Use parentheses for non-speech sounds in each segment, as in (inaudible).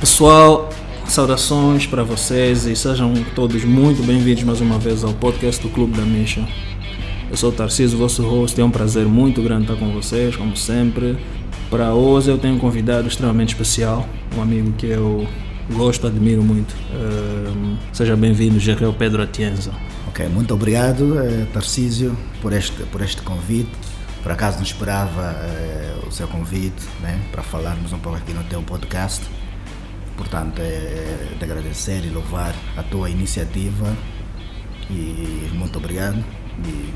Pessoal, saudações para vocês e sejam todos muito bem-vindos mais uma vez ao podcast do Clube da Misha. Eu sou o Tarcísio, vosso host, é um prazer muito grande estar com vocês, como sempre. Para hoje eu tenho um convidado extremamente especial, um amigo que eu gosto, admiro muito. Uh, seja bem-vindo, Gerrel Pedro Atienza. Ok, muito obrigado, uh, Tarcísio, por este, por este convite. Por acaso não esperava uh, o seu convite né, para falarmos um pouco aqui no teu podcast. Portanto, é de agradecer e louvar a tua iniciativa e muito obrigado. E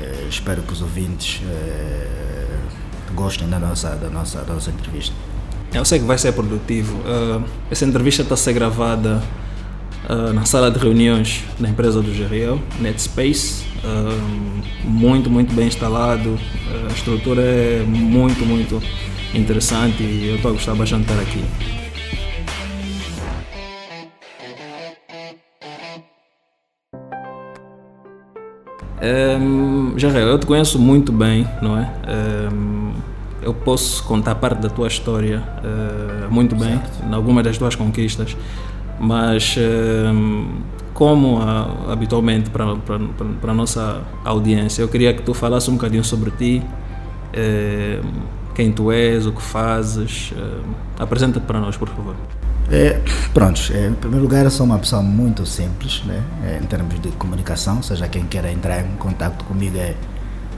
eh, espero que os ouvintes eh, gostem da nossa, da, nossa, da nossa entrevista. Eu sei que vai ser produtivo. Essa entrevista está a ser gravada uh, na sala de reuniões da empresa do Geriel, NetSpace. Uh, muito, muito bem instalado. a estrutura é muito, muito interessante e eu estou a gostar bastante de estar aqui. Um, eu te conheço muito bem, não é? Um, eu posso contar parte da tua história uh, muito bem, certo. em algumas das tuas conquistas, mas um, como uh, habitualmente para, para, para a nossa audiência, eu queria que tu falasse um bocadinho sobre ti, uh, quem tu és, o que fazes. Apresenta-te para nós, por favor. É, pronto, é, em primeiro lugar, eu sou uma pessoa muito simples, né? É, em termos de comunicação, seja quem queira entrar em contato comigo, é,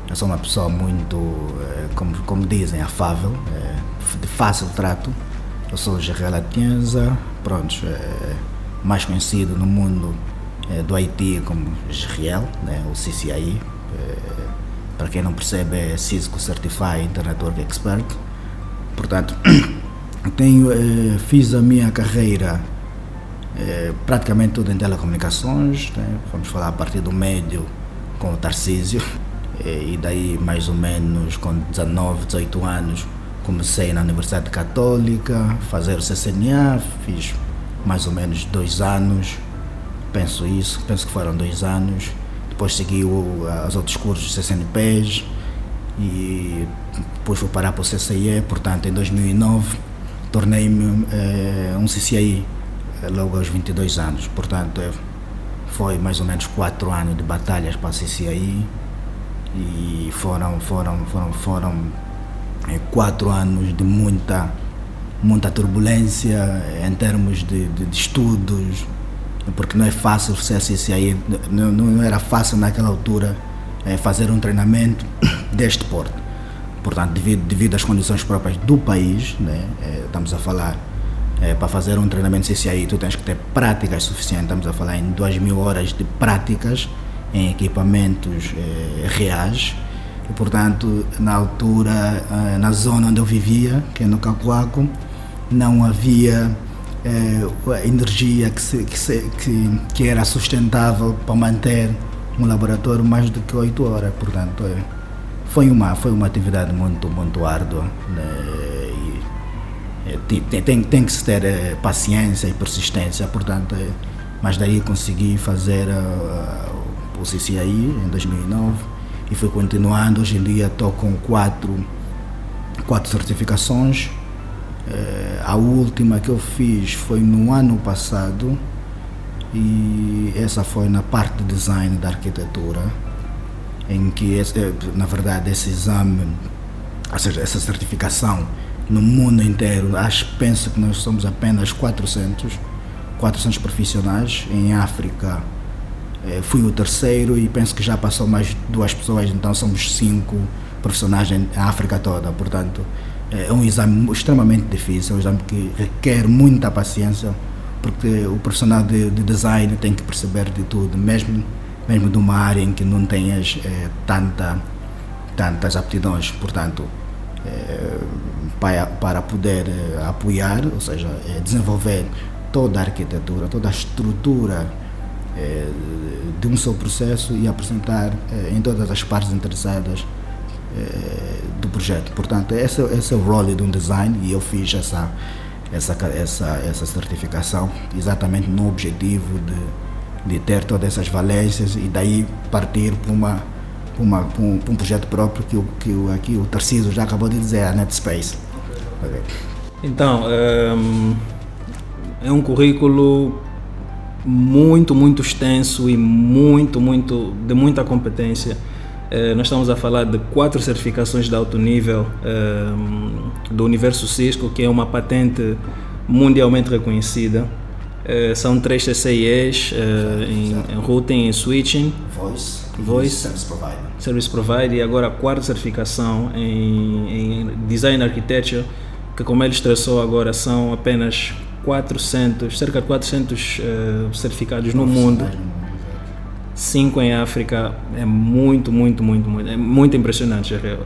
eu sou uma pessoa muito, é, como, como dizem, afável, é, de fácil trato. Eu sou Gerrel Atienza, pronto, é, mais conhecido no mundo é, do Haiti como Gerriel, né? o CCI. para quem não percebe, é Cisco Certified Internet Work Expert. Portanto, (clears throat) tenho, eh, fiz a minha carreira eh, praticamente tudo em telecomunicações, né? vamos falar a partir do médio com o Tarcísio, eh, (laughs) e daí mais ou menos com 19, 18 anos comecei na Universidade Católica, fazer o CCNA, fiz mais ou menos dois anos, penso isso, penso que foram dois anos, depois segui o, os outros cursos CCNPs e depois fui parar para o CCIE, portanto em 2009 tornei-me eh, um CCI eh, logo aos 22 anos. Portanto, é, foi mais ou menos quatro anos de batalhas para a CCI e foram, foram, foram, foram quatro anos de muita, muita turbulência em termos de, de, de estudos, porque não é fácil ser CCI, não, não era fácil naquela altura é, fazer um treinamento (coughs) deste porto portanto, devido, devido às condições próprias do país, né, é, estamos a falar, é, para fazer um treinamento CCI, tu tens que ter práticas suficientes, estamos a falar em 2 mil horas de práticas em equipamentos é, reais, e, portanto, na altura, é, na zona onde eu vivia, que é no Cacoaco, não havia é, energia que, se, que, se, que, que, era sustentável para manter um laboratório mais do que 8 horas, portanto, é, foi uma, foi uma atividade muito, muito árdua. Né? E, tem, tem, tem que se ter paciência e persistência, portanto, mas daí consegui fazer o CCI em 2009 e fui continuando. Hoje em dia estou com quatro, quatro certificações. É, a última que eu fiz foi no ano passado e essa foi na parte de design da arquitetura em que, esse, na verdade, esse exame, essa certificação no mundo inteiro, acho, penso que nós somos apenas 400, 400 profissionais. Em África, eh, fui o terceiro e penso que já passou mais duas pessoas, então somos cinco profissionais em África toda. Portanto, é um exame extremamente difícil, é um exame que requer muita paciência, porque o profissional de, de design tem que perceber de tudo, mesmo mesmo de uma área em que não tenhas eh, tanta, tantas aptidões. Portanto, eh, para, para poder eh, apoiar, ou seja, desenvolver toda a arquitetura, toda a estrutura de um seu processo e apresentar em todas as partes interessadas do projeto. Portanto, esse, esse é o role de um design e eu fiz essa, essa, essa, essa certificação exatamente no objetivo de de ter todas essas valências e daí partir para uma, uma, um, um, projeto próprio que, que aqui o Tarcísio já acabou de dizer, a NetSpace. Okay. Então, um, é um currículo muito, muito extenso e muito, muito, de muita competência. Uh, nós estamos a falar de quatro certificações de alto nível um, do Universo Cisco, que é uma patente mundialmente reconhecida. Uh, são três CCIEs uh, em, em, routing e switching. Voice. Voice. Service Provider. Service Provider. E agora a quarta certificação em, em Design Architecture, que como ele estressou agora são apenas 400, cerca de 400 uh, certificados no mundo. Cinco em África é muito, muito, muito, muito, é muito impressionante, Israel.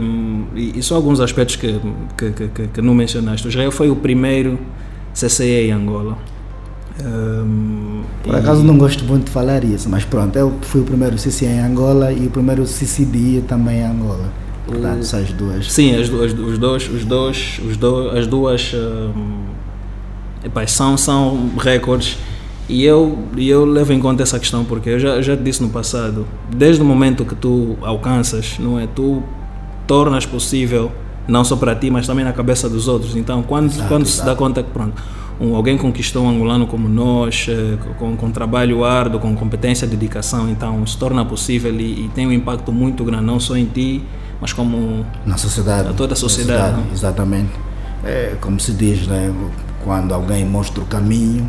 Um, e, e só alguns aspectos que, que, que, que não mencionaste. O Israel foi o primeiro CCE em Angola. Um, Por acaso não gosto muito de falar isso, mas pronto, eu fui o primeiro CCE em Angola e o primeiro CCD também em Angola. Portanto, o, as duas. Sim, as duas, os dois, os dois, os dois, as duas um, epá, são, são recordes e eu, eu levo em conta essa questão porque eu já, já te disse no passado, desde o momento que tu alcanças, não é? Tu tornas possível, não só para ti, mas também na cabeça dos outros. Então, quando, exato, quando exato. se dá conta que, pronto, um, alguém conquistou um angolano como nós, eh, com, com trabalho árduo, com competência e dedicação, então se torna possível e, e, tem um impacto muito grande, não só em ti, mas como na sociedade. toda a sociedade. sociedade exatamente. É, como se diz, né? Quando alguém mostra o caminho,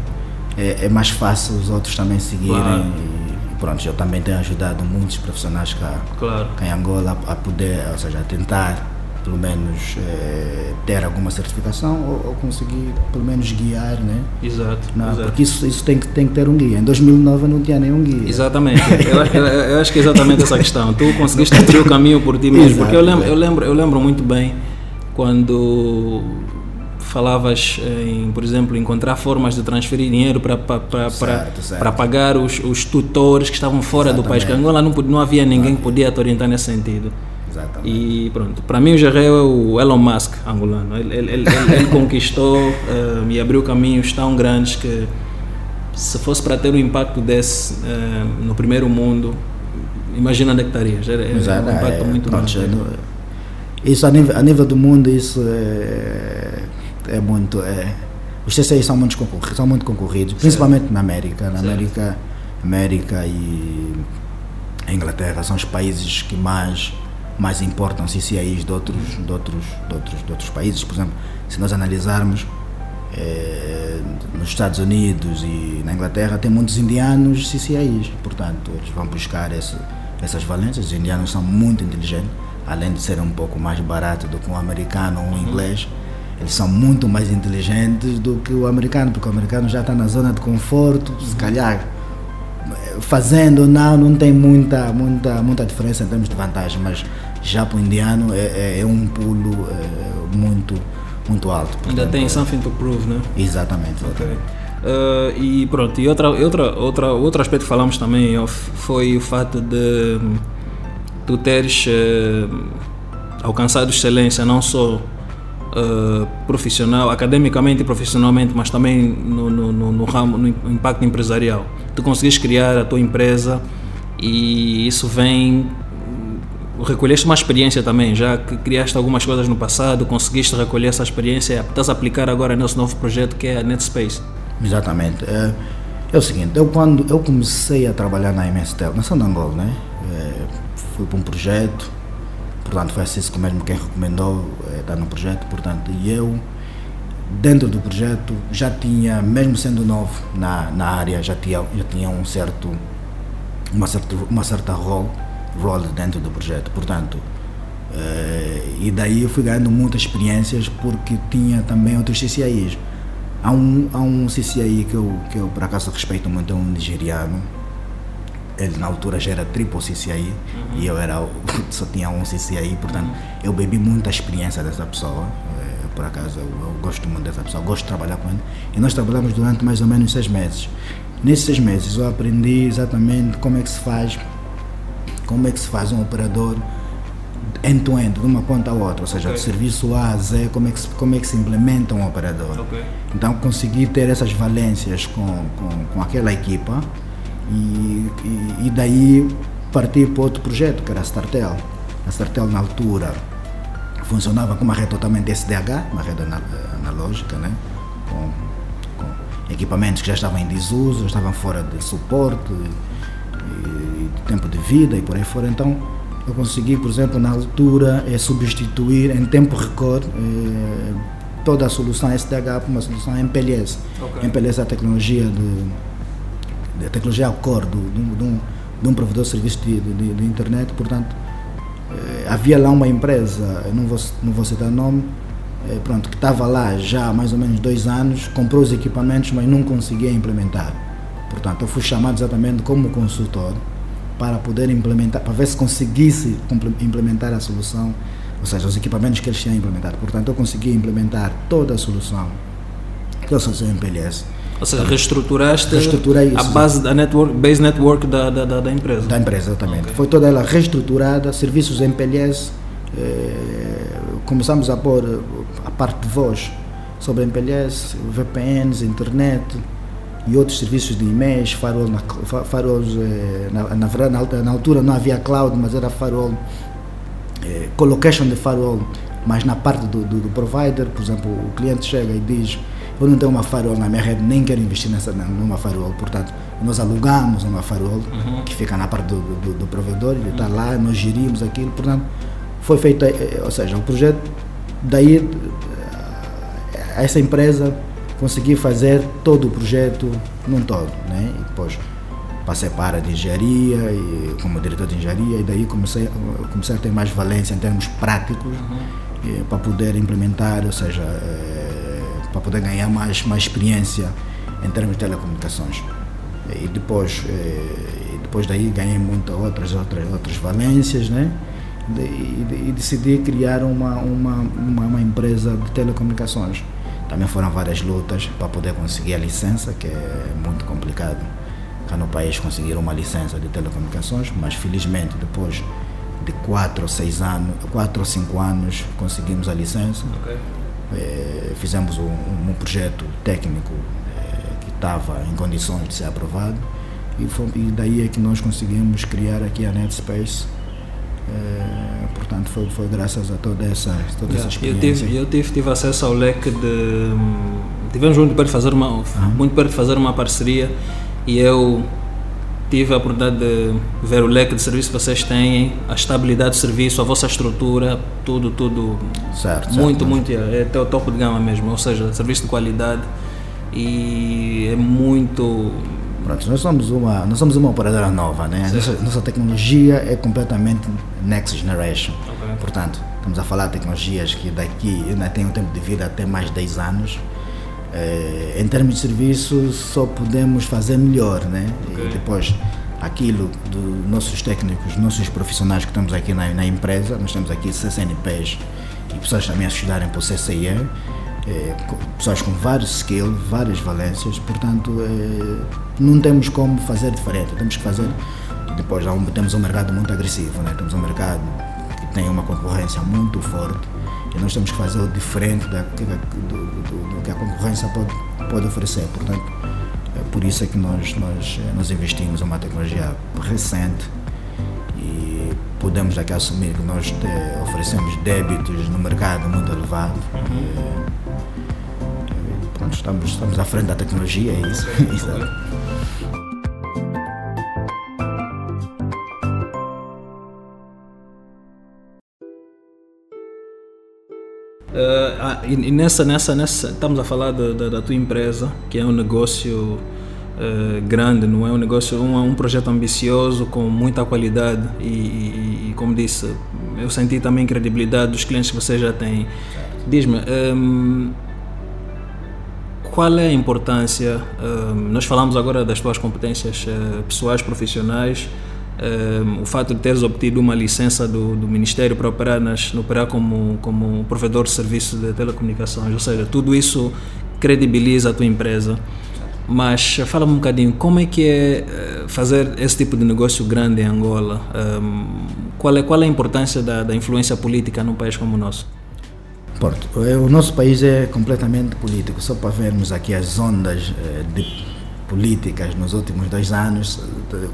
é, é mais fácil os outros também seguirem. Claro. E, pronto, eu também tenho ajudado muitos profissionais cá, claro. cá em Angola a poder, ou seja, a tentar pelo menos é, ter alguma certificação ou, ou, conseguir pelo menos guiar, né? Exato. Não, exato. Porque isso, isso tem, que, tem que ter um guia. Em 2009 não tinha nenhum guia. Exatamente. eu, eu, eu, acho que é exatamente essa questão. Tu conseguiste abrir o caminho por ti mesmo. Exato, porque eu lembro, eu, lembro, eu lembro muito bem quando falavas em, por exemplo, encontrar formas de transferir dinheiro para para pagar os, os tutores que estavam fora Exatamente. do país, que Angola não, não havia ninguém que podia te orientar nesse sentido. Exatamente. E pronto, para mim o Jarrell é o Elon Musk angolano. Ele, ele, ele, ele (laughs) conquistou eh, e abriu caminhos tão grandes que se fosse para ter um impacto desse um, no primeiro mundo, imagina onde é que estarias. É, é um impacto é, muito grande. Isso a nível, a nível do mundo, isso é é muito. É, os CCI são muito concorridos, são muito concorridos principalmente na América. Na América, América e Inglaterra são os países que mais mais importam CCIs de outros, de outros, de outros, de outros países. Por exemplo, se nós analisarmos é, nos Estados Unidos e na Inglaterra tem muitos indianos CCIs, portanto eles vão buscar esse, essas valências. Os indianos são muito inteligentes, além de serem um pouco mais baratos do que um americano ou um uhum. Eles são muito mais inteligentes do que o americano, porque o americano já está na zona de conforto, se calhar fazendo ou não, não tem muita, muita, muita diferença em termos de vantagem, mas já para o indiano é, é, é um pulo é, muito, muito alto. Portanto, Ainda tem something to prove, né? Exatamente. Okay. Uh, e pronto, e outra, outra, outra, outro aspecto que falamos também foi o fato de tu teres uh, alcançado excelência não só uh, profissional, academicamente e profissionalmente, mas também no, no, no, no ramo, no impacto empresarial. Tu conseguiste criar a tua empresa e isso vem recolheste uma experiência também, já que criaste algumas coisas no passado, conseguiste recolher essa experiência, estás a aplicar agora nesse novo projeto que é a NetSpace. Exatamente. É, é o seguinte, eu quando eu comecei a trabalhar na MSTEL, na São Angola, né? É, fui para um projeto, Portanto, foi a Cisco mesmo quem recomendou eh, estar no projeto. Portanto, e eu, dentro do projeto, já tinha, mesmo sendo novo na, na área, já tinha, já tinha um certo, uma certa, uma certa role, role dentro do projeto. Portanto, eh, e daí eu fui ganhando muitas experiências porque tinha também outros CCIs. Há um, há um CCI que eu, que eu por acaso respeito muito, é um nigeriano, ele na altura já era triple CCI uhum. e eu era (laughs) só tinha um CCI, portanto uhum. eu bebi muita experiência dessa pessoa. É, por acaso eu, eu, gosto muito dessa pessoa, gosto de trabalhar com ele. E nós trabalhamos durante mais ou menos seis meses. Nesses seis meses eu aprendi exatamente como é que se faz, como é que se faz um operador end-to-end, -end, de uma ponta a outra, ou seja, okay. do serviço A a Z, como é que se, como é que se implementa um operador. Okay. Então consegui ter essas valências com, com, com aquela equipa e, e, e daí parti para outro projeto, que era a Startel. A Startel, na altura, funcionava com uma rede totalmente SDH, uma rede analógica, né? com, com equipamentos que já estavam em desuso, estavam fora de suporte, e, de tempo de vida e por aí fora. Então, eu consegui, por exemplo, na altura, é, substituir em tempo recorde é, toda a solução SDH por uma solução MPLS. Okay. MPLS é a tecnologia de, de tecnologia ao core do, de, de, um, de um provedor de serviço de, de, de internet, portanto, é, havia lá uma empresa, não vou, não vou citar nome, é, pronto, que estava lá já há mais ou menos dois anos, comprou os equipamentos, mas não conseguia implementar. Portanto, eu fui chamado exatamente como consultor para poder implementar, para ver se conseguisse implementar a solução, ou seja, os equipamentos que eles tinham implementado. Portanto, eu consegui implementar toda a solução, que é a solução MPLS. Ou seja, reestruturaste a base da network, base network da, da, da, da empresa. Da empresa, exatamente. Okay. Foi toda ela reestruturada, serviços MPLS, eh, começamos a pôr a parte de voz sobre MPLS, VPNs, internet, e outros serviços de e-mails, farol, na, farols, eh, na, na, na, na, altura não havia cloud, mas era farol, eh, colocation de farol, mas na parte do, do, do, provider, por exemplo, o cliente chega e diz, eu não tenho uma farol na minha rede, nem quero investir nessa, numa farol, portanto, nós alugamos uma farol uhum. que fica na parte do, do, do provedor, ele está uhum. lá, nós gerimos aquilo, portanto, foi feito, eh, ou seja, o projeto, daí, eh, essa empresa consegui fazer todo o projeto num todo, né? E depois passei para de engenharia e como diretor de engenharia e daí comecei comecei a ter mais valência em termos práticos uhum. e, para poder implementar, ou seja, para poder ganhar mais mais experiência em termos de telecomunicações. E depois é, e depois daí ganhei muitas outras outras outras valências, né? E, e, e decidi criar uma, uma, uma, uma empresa de telecomunicações. Também foram várias lutas para poder conseguir a licença, que é muito complicado cá no país conseguir uma licença de telecomunicações, mas felizmente depois de 4 ou 6 anos, 4 ou 5 anos conseguimos a licença. Okay. É, fizemos um, um, projeto técnico é, que estava em condições de ser aprovado e, foi, e daí é que nós conseguimos criar aqui a NetSpace é, portanto, foi, foi graças a toda essa, toda yeah. essa experiência. Eu tive, eu tive, tive acesso ao leque de. Tivemos muito para fazer uma, uhum. muito para fazer uma parceria e eu tive a oportunidade de ver o leque de serviço que vocês têm, a estabilidade do serviço, a vossa estrutura, tudo, tudo. Certo. Muito, certo, muito. É até o topo de gama mesmo, ou seja, serviço de qualidade e é muito Pronto, nós somos uma, nós somos uma operadora nova, né? Nossa, nossa, tecnologia é completamente next generation. Okay. Portanto, estamos a falar de tecnologias que daqui ainda tem um tempo de vida até mais de 10 anos. É, em termos de serviço, só podemos fazer melhor, né? Okay. E depois, aquilo dos nossos técnicos, nossos profissionais que estamos aqui na, na empresa, nós temos aqui CCNPs e pessoas também a estudarem para o CCIE é, pessoas com vários skills, várias valências, portanto é, não temos como fazer diferente, temos que fazer, depois temos um mercado muito agressivo, né? temos um mercado que tem uma concorrência muito forte nós temos que fazer o diferente da, do, do, do, que a concorrência pode, pode oferecer, portanto é por isso é que nós, nós, é, nós investimos em uma tecnologia recente e podemos daqui assumir que nós te, oferecemos débitos no mercado muito elevado. Uhum. É, estamos, estamos à frente da tecnologia, é isso. (laughs) Uh, e nessa, nessa, nessa, estamos a falar da, da, da tua empresa, que é um negócio uh, grande, não é um negócio, um, um projeto ambicioso com muita qualidade e, e, e, como disse, eu senti também a credibilidade dos clientes que você já tem. Diz-me, um, qual é a importância? Uh, nós falamos agora das tuas competências uh, pessoais, profissionais, uh, o fato de teres obtido uma licença do, do Ministério para operar, nas, operar como, como provedor de serviços de telecomunicações, ou seja, tudo isso credibiliza a tua empresa. Mas fala-me um bocadinho, como é que é eh, fazer esse tipo de negócio grande em Angola? qual, é, qual é a importância da, da influência política num país como o nosso? Porto, é, o nosso país é completamente político. Só para vermos aqui as ondas eh, de políticas nos últimos dois anos,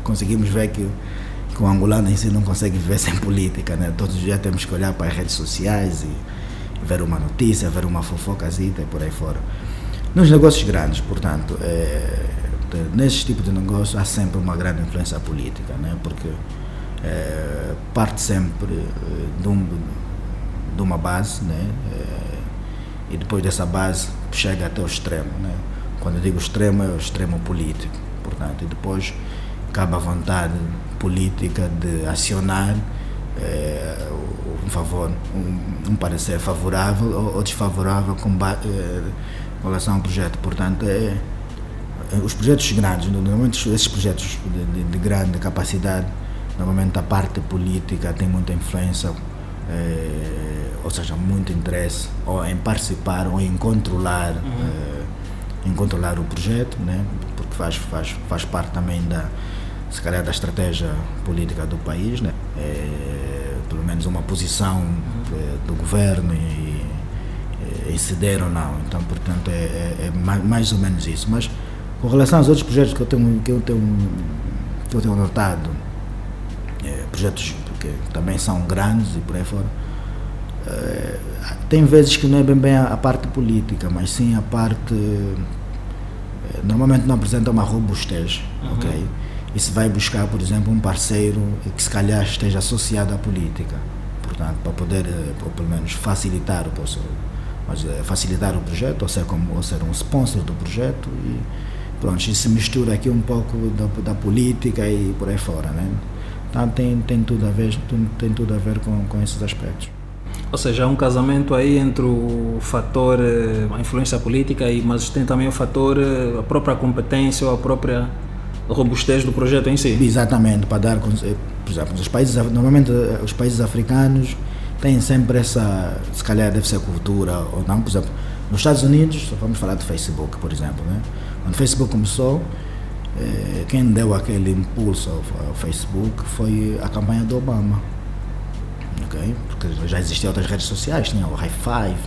conseguimos ver que, que o angolano em si não consegue viver (laughs) sem política, né? Todos os dias temos que olhar para as redes sociais e ver uma notícia, ver uma fofocazita e por aí fora. Nos negócios grandes, portanto, é, nesse tipo de negócio há sempre uma grande influência política, né? Porque é, parte sempre eh, de, um, de, uma base, né? É, e depois dessa base chega até o extremo, né? Quando eu digo extremo, é o extremo político, portanto, e depois cabe a vontade política de acionar é, um favor, um, um, parecer favorável ou, ou desfavorável com, é, com relação ao projeto. Portanto, é, os projetos grandes, normalmente esses projetos de, de, de, grande capacidade, normalmente a parte política tem muita influência, é, ou seja, muito interesse ou em participar ou em controlar, uhum. Em controlar o projeto, né? porque faz, faz, faz parte também da se calhar da estratégia política do país, né? É, pelo menos uma posição é, do governo e, e, ceder ou não. Então, portanto, é, é, é, mais ou menos isso. Mas com relação aos outros projetos que eu tenho, que eu tenho, que eu tenho notado, é, projetos que também são grandes e por aí fora, é, tem vezes que não é bem, bem a, a parte política, mas sim a parte normalmente não apresenta uma robustez, uhum. ok? e se vai buscar, por exemplo, um parceiro que se calhar esteja associado à política, portanto, para poder, eh, ou pelo menos facilitar o mas, eh, facilitar o projeto, ou ser, como, ou ser um sponsor do projeto e pronto, isso se mistura aqui um pouco da, da política e por aí fora, né? Então tem, tem tudo a ver, tem tudo a ver com, com esses aspectos. Ou seja, há um casamento aí entre o fator, eh, a influência política, e, mas tem também o fator, a própria competência ou a própria robustez do projeto em si. Exatamente, para dar, eh, por exemplo, os países, normalmente eh, os países africanos têm sempre essa, se calhar deve ser cultura ou não, por exemplo, nos Estados Unidos, vamos falar do Facebook, por exemplo, né? Quando o Facebook começou, eh, quem deu aquele impulso ao, Facebook foi a campanha do Obama, ok? Porque já existiam outras redes sociais, tinha o High Five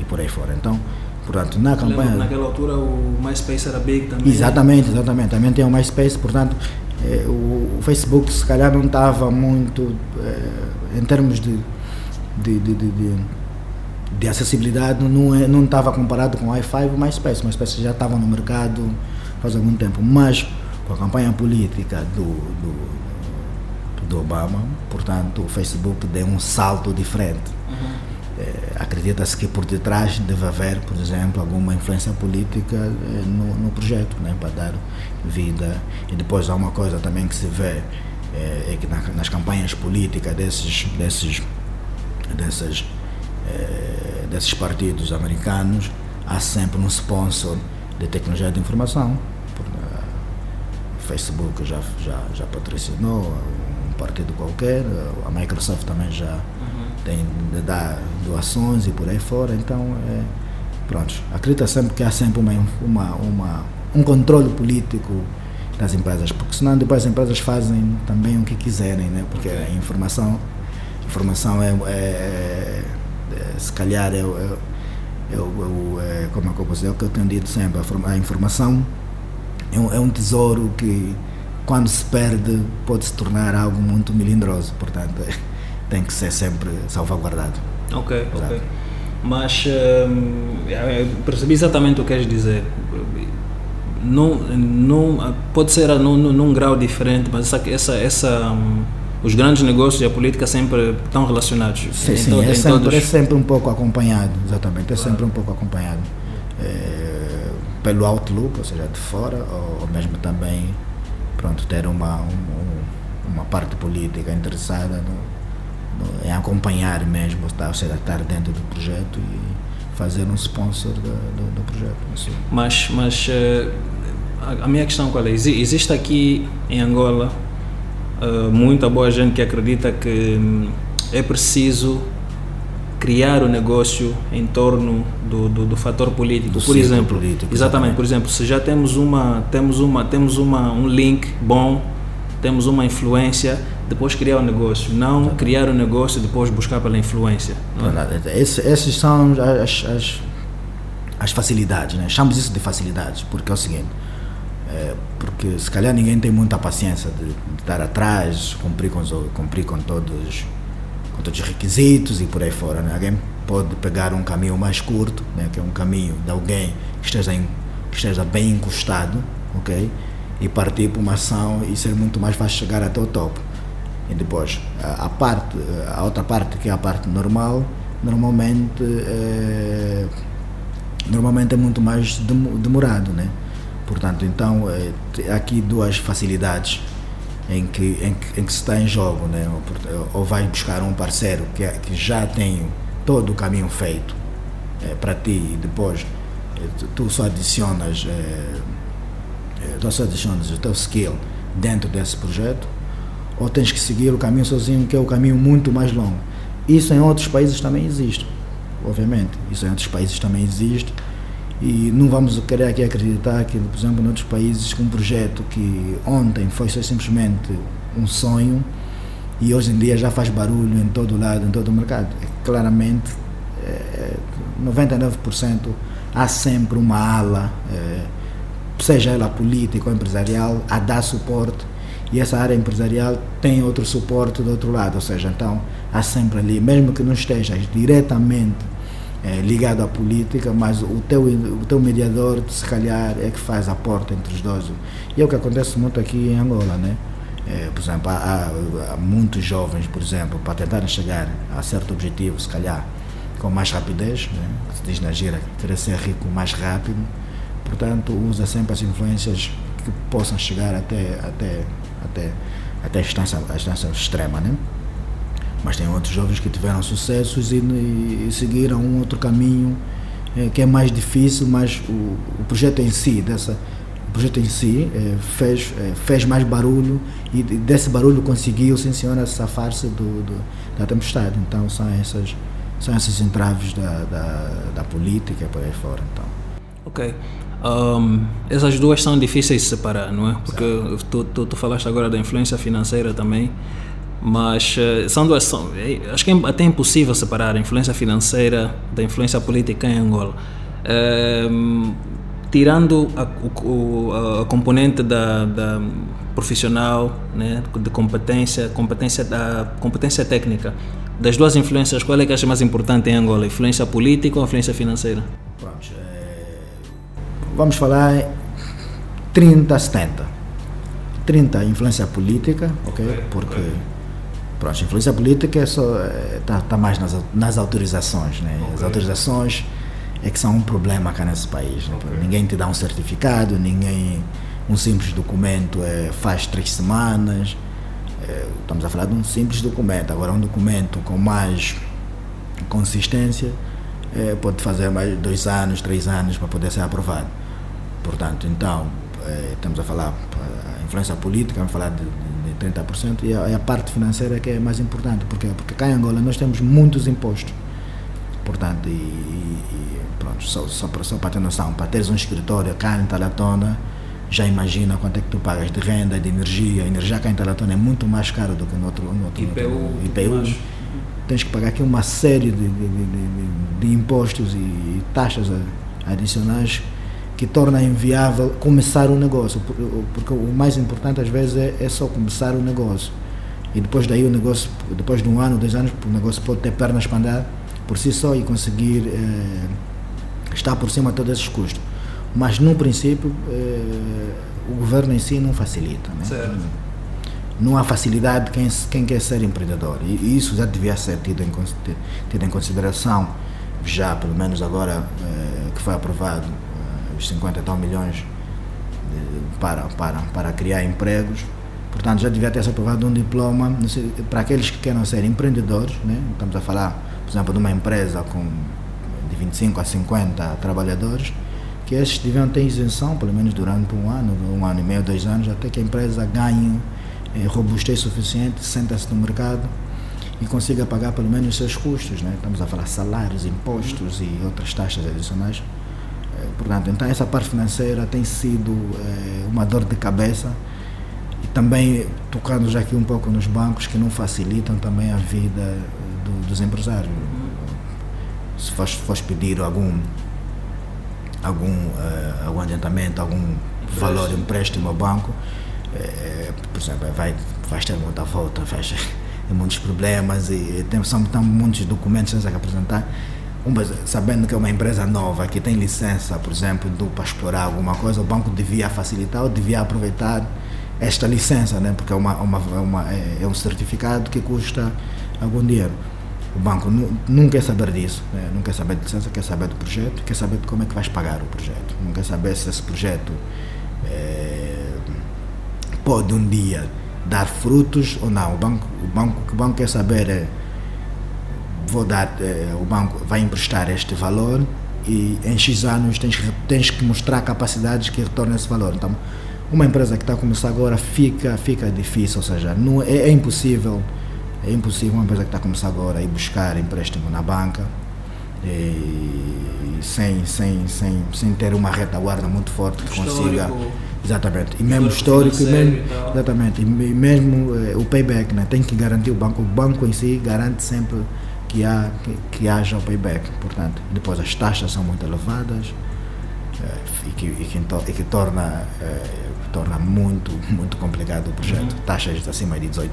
e por aí fora. Então, Portanto, na campanha. naquela altura o MySpace era big também. Exatamente, exatamente. Também tem o MySpace, portanto, eh, o, o, Facebook se calhar não estava muito eh, em termos de, de, de, de, de acessibilidade, não, é, não estava comparado com o Wi-Fi e o MySpace. O MySpace já estava no mercado faz algum tempo, mas com a campanha política do, do, do Obama, portanto, o Facebook deu um salto diferente. Uhum é, acredita-se que por detrás deve haver, por exemplo, alguma influência política é, no, no, projeto, né, para dar vida. E depois há uma coisa também que se vê, é, é que na, nas campanhas políticas desses, desses, desses, desses partidos americanos, há sempre um sponsor de tecnologia de informação. O Facebook já, já, já patrocinou partido qualquer, a Microsoft também já tem de dar doações e por aí fora, então é, pronto, acredita sempre que há sempre uma, uma, uma, um controle político das empresas, porque senão depois as empresas fazem também o que quiserem, né? porque a informação, informação é, é, é, é se calhar é, é, é, é, como é que eu posso dizer, é o que eu tenho dito sempre, a informação é um, é um tesouro que quando se perde pode se tornar algo muito melindroso, portanto (laughs) tem que ser sempre salvaguardado. Ok, Exato. ok. Mas hum, percebi exatamente o que queres dizer. Não, não, pode ser num, num grau diferente, mas essa, essa, essa, um, os grandes negócios e a política sempre estão relacionados. Sim, sim é, sempre, todos... é sempre um pouco acompanhado, exatamente, é claro. sempre um pouco acompanhado. É, pelo outlook, ou seja, de fora, ou, ou mesmo também pronto, ter uma, uma, uma parte política interessada no, em acompanhar mesmo, ou seja, estar dentro do projeto e fazer um sponsor do, do, do projeto. Assim. Mas, mas uh, a, minha questão qual é? Existe aqui em Angola uh, muita boa gente que acredita que um, é preciso criar o negócio em torno do, do, do fator político. Do por exemplo, político, exatamente, exatamente, por exemplo, se já temos uma temos uma temos uma um link bom, temos uma influência depois criar o negócio, não criar o negócio e depois buscar pela influência. É? Esse, essas são as, as, as facilidades, né? chamamos isso de facilidades, porque é o seguinte, é, porque porque se calhar ninguém tem muita paciência de, de estar atrás, cumprir com, os, cumprir com todos todos os requisitos e por aí fora. Né? Alguém pode pegar um caminho mais curto, né? que é um caminho de alguém que esteja, em, que esteja bem encostado, ok? E partir para uma ação e ser muito mais fácil chegar até o topo. E depois, a, a parte, a outra parte que é a parte normal, normalmente é, normalmente é muito mais demorado, né? Portanto, então, é, aqui duas facilidades em que, em que, em que se está em jogo, né? ou, ou vai buscar um parceiro que, é, que já tem todo o caminho feito é, para ti e depois é, tu, tu só adicionas é, é, tu só adicionas o teu skill dentro desse projeto ou tens que seguir o caminho sozinho que é o caminho muito mais longo isso em outros países também existe obviamente isso em outros países também existe e não vamos querer aqui acreditar que, por exemplo, em outros países, um projeto que ontem foi só simplesmente um sonho e hoje em dia já faz barulho em todo lado, em todo o mercado. É, claramente, é, 99% há sempre uma ala, é, seja ela política ou empresarial, a dar suporte e essa área empresarial tem outro suporte do outro lado, ou seja, então há sempre ali, mesmo que não estejas diretamente é, ligado à política, mas o teu, o teu mediador, se calhar, é que faz a porta entre os dois. E é o que acontece muito aqui em Angola, né? É, por exemplo, há, há, muitos jovens, por exemplo, para tentarem chegar a certo objetivo, se calhar, com mais rapidez, né? se diz na gira, querer ser rico mais rápido, portanto, usa sempre as influências que possam chegar até, até, até, até a distância, a distância extrema, né? Mas tem outros jovens que tiveram sucessos e, e, e seguiram um outro caminho é, que é mais difícil, mas o, o, projeto em si, dessa, o projeto em si é, fez, é, fez mais barulho e desse barulho conseguiu, sim senhora, safar-se do, do, da tempestade. Então são essas, são esses entraves da, da, da política por aí fora. Então. Ok. Um, essas duas são difíceis de separar, não é? Porque tu, tu, tu falaste agora da influência financeira também. Mas eh, são duas. São, é, acho que é até impossível separar a influência financeira da influência política em Angola. Ehm, tirando a, o, a, componente da, da profissional, né, de competência, competência da competência técnica, das duas influências, qual é que acha mais importante em Angola? Influência política ou influência financeira? Vamos, é, vamos falar 30 70. 30 influência política, ok? Porque Pronto, a influência política está é só, tá, tá mais nas, nas autorizações. Né? Okay. As autorizações é que são um problema cá nesse país. Né? Okay. Ninguém te dá um certificado, ninguém. Um simples documento é, faz três semanas. É, estamos a falar de um simples documento. Agora, um documento com mais consistência é, pode fazer mais dois anos, três anos para poder ser aprovado. Portanto, então, estamos a falar a influência política, vamos falar de 30%, e a, e a, parte financeira que é mais importante. Porque, porque cá em Angola nós temos muitos impostos. Portanto, e, e pronto, só, só, para, só para ter noção, para teres um escritório cá em Talatona, já imagina quanto é que tu pagas de renda, de energia. A energia cá em Talatona é muito mais cara do que no outro, no outro, IPU. No IPU. Tens que pagar aqui uma série de, de, de, de impostos e taxas adicionais que torna inviável começar um negócio, porque o mais importante às vezes é, é só começar o negócio. E depois daí o negócio, depois de um ano, dois anos, o negócio pode ter pernas para andar por si só e conseguir eh, estar por cima de todos esses custos. Mas no princípio eh, o governo em si não facilita. Né? Não há facilidade quem, quem quer ser empreendedor. E isso já devia ser tido em, tido em consideração, já pelo menos agora eh, que foi aprovado os 50 e tal milhões para, para, para criar empregos. Portanto, já devia ter se aprovado um diploma para aqueles que queiram ser empreendedores. Né? Estamos a falar, por exemplo, de uma empresa com de 25 a 50 trabalhadores, que esses deviam ter isenção, pelo menos durante um ano, um ano e meio, dois anos, até que a empresa ganhe eh, robustez suficiente, senta-se no mercado e consiga pagar pelo menos os seus custos. Né? Estamos a falar salários, impostos e outras taxas adicionais Portanto, então essa parte financeira tem sido é, uma dor de cabeça e também tocando já aqui um pouco nos bancos que não facilitam também a vida eh, do, dos empresários. Se fores, fores pedir algum algum, uh, algum adiantamento, algum valor de empréstimo ao banco, é, por exemplo, vai, vai ter muita volta, vai ter (laughs) muitos problemas e tem, são, muitos documentos que apresentar. Uma, sabendo que é uma empresa nova que tem licença, por exemplo, do, para explorar alguma coisa, o banco devia facilitar ou devia aproveitar esta licença, né? porque é, uma, uma, uma, é um certificado que custa algum dinheiro. O banco não quer saber disso, né? não quer saber de licença, quer saber do projeto, quer saber de como é que vais pagar o projeto. Não quer saber se esse projeto é, pode um dia dar frutos ou não. O banco, o banco, o que o banco quer saber é vou dar, é, o banco vai emprestar este valor e em X anos tens, tens que mostrar capacidades que retornem esse valor. Então, uma empresa que está a começar agora fica, fica difícil, ou seja, não, é, é impossível é impossível uma empresa que está a começar agora ir buscar empréstimo na banca e, sem, sem, sem, sem ter uma retaguarda muito forte que consiga. Exatamente. E mesmo histórico, e mesmo, e exatamente. E mesmo eh, o payback, né? tem que garantir o banco. O banco em si garante sempre que, há, que, que haja o payback. Portanto, depois as taxas são muito elevadas eh, e, que, e, que, e que torna eh, torna muito, muito complicado o projeto. Uhum. Taxas acima de 18%.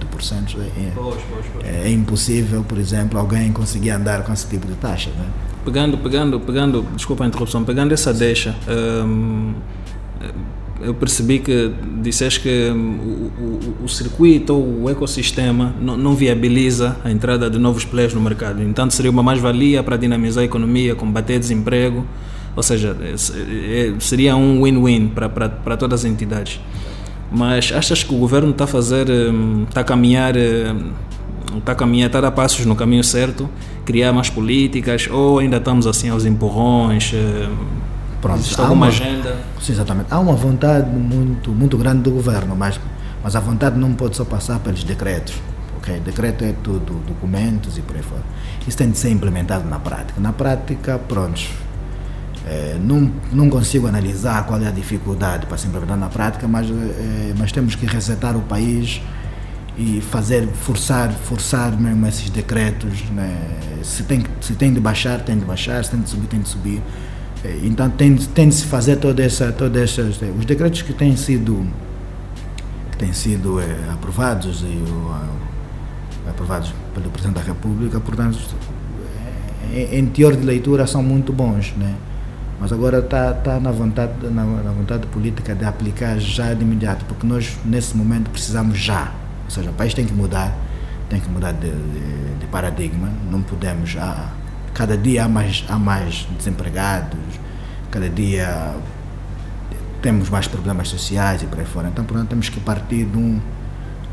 É, pois, pois, pois. é impossível, por exemplo, alguém conseguir andar com esse tipo de taxa. Né? Pegando, pegando, pegando, desculpa a interrupção, pegando essa deixa, hum, eu percebi que disseste que hum, o, o, o circuito ou o ecossistema não, viabiliza a entrada de novos players no mercado. Então seria uma mais-valia para dinamizar a economia, combater desemprego ou seja, é, é, seria um win-win para todas as entidades. Mas achas que o governo está a fazer, está hum, a caminhar, está a caminhar, está a dar passos no caminho certo, criar mais políticas, ou ainda estamos assim aos empurrões? Pronto, existe alguma uma, agenda? Sim, exatamente. Há uma vontade muito, muito grande do governo, mas, mas a vontade não pode só passar pelos decretos. Okay? Decreto é tudo, documentos e por aí fora. Isso tem de ser implementado na prática. Na prática, pronto, é, não, não consigo analisar qual é a dificuldade para se implementar na prática, mas, é, mas temos que resetar o país e fazer, forçar, forçar mesmo esses decretos. Né? Se, tem, se tem de baixar, tem de baixar, se tem de subir, tem de subir. É, então tem, tem de se fazer toda essa, toda essas, os decretos que têm sido, que têm sido é, aprovados e aprovados pelo Presidente da República, portanto, em teor de leitura são muito bons, né? Mas agora está tá na, vontade, na, na, vontade política de aplicar já de imediato, porque nós, nesse momento, precisamos já. Ou seja, o país tem que mudar, tem que mudar de, de, de paradigma. Não podemos. Ah, cada dia há mais, há mais desempregados, cada dia temos mais problemas sociais e por aí fora. Então, portanto, temos que partir de um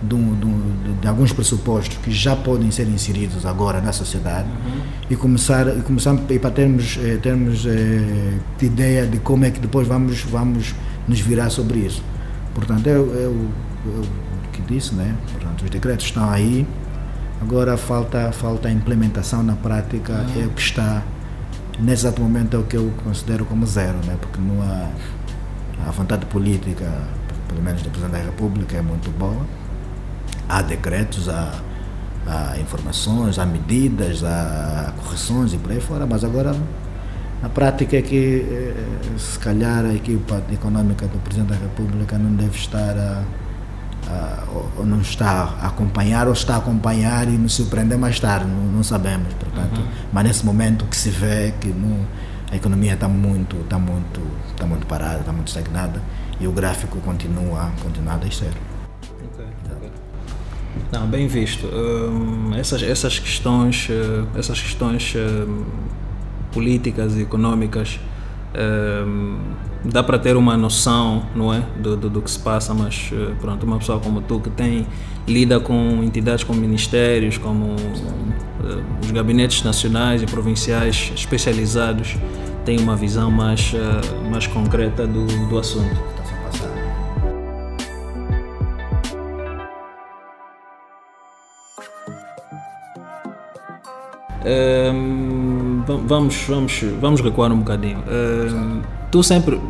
de, de, de, alguns pressupostos que já podem ser inseridos agora na sociedade uhum. e começar e começar e para termos eh, termos eh, ideia de como é que depois vamos vamos nos virar sobre isso portanto é, o que disse né portanto os decretos estão aí agora falta falta a implementação na prática uhum. é o que está nesse exato momento é o que eu considero como zero né porque não há a vontade política pelo menos do presidente da República é muito boa há decretos, há, há informações, há medidas, há correções e por aí fora, mas agora a prática é que eh, se calhar a equipa econômica do Presidente da República não deve estar a, a, ou não está a acompanhar ou está a acompanhar e nos surpreender mais tarde, não, não sabemos, portanto, uhum. mas nesse momento que se vê é que não, a economia está muito, está muito, está muito parada, está muito estagnada e o gráfico continua, continua a descer. Não, bem visto. Um, essas, essas questões, uh, essas questões uh, políticas e económicas, dá para ter uma noção, não é, do, do, do que se passa, mas uh, pronto, uma pessoa como tu que tem lida com entidades como ministérios, como os gabinetes nacionais e provinciais especializados, tem uma visão mais, mais concreta do, do assunto. Vamos, vamos, vamos recuar um bocadinho. tu sempre.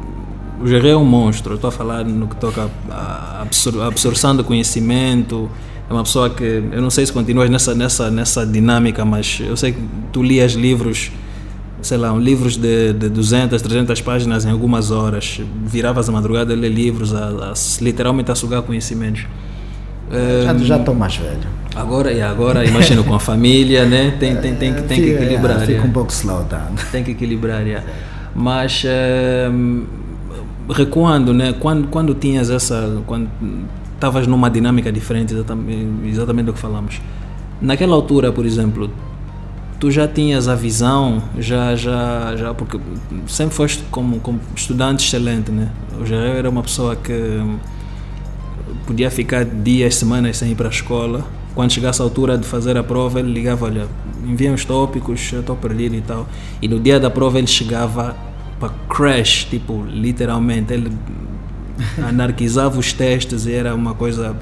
O Gerê é um monstro, estou a falar no que toca a absor absorção do conhecimento. É uma pessoa que. Eu não sei se continuas nessa, nessa, nessa dinâmica, mas eu sei que tu lias livros sei lá, um livros de, de 200, 300 páginas em algumas horas. Viravas a madrugada a ler livros, a, a, literalmente a sugar conhecimentos. Já, já estou mais velho. Agora, e agora imagino com a família, né? Tem, tem, tem, tem, tem que equilibrar. Fica um pouco slow down. Tem que equilibrar, yeah. Mas recuando, né? Quando, quando tinhas essa. Quando estavas numa dinâmica diferente, exatamente, exatamente do que falamos. Naquela altura, por exemplo, tu já tinhas a visão, já, já, já, porque sempre foste como, como estudante excelente, né? Eu já era uma pessoa que podia ficar dias, semanas sem ir para a escola. Quando chegasse a altura de fazer a prova, ele ligava, olha, envia os tópicos, eu estou perdido e tal. E no dia da prova ele chegava para crash, tipo, literalmente. Ele (laughs) anarquizava os testes e era uma coisa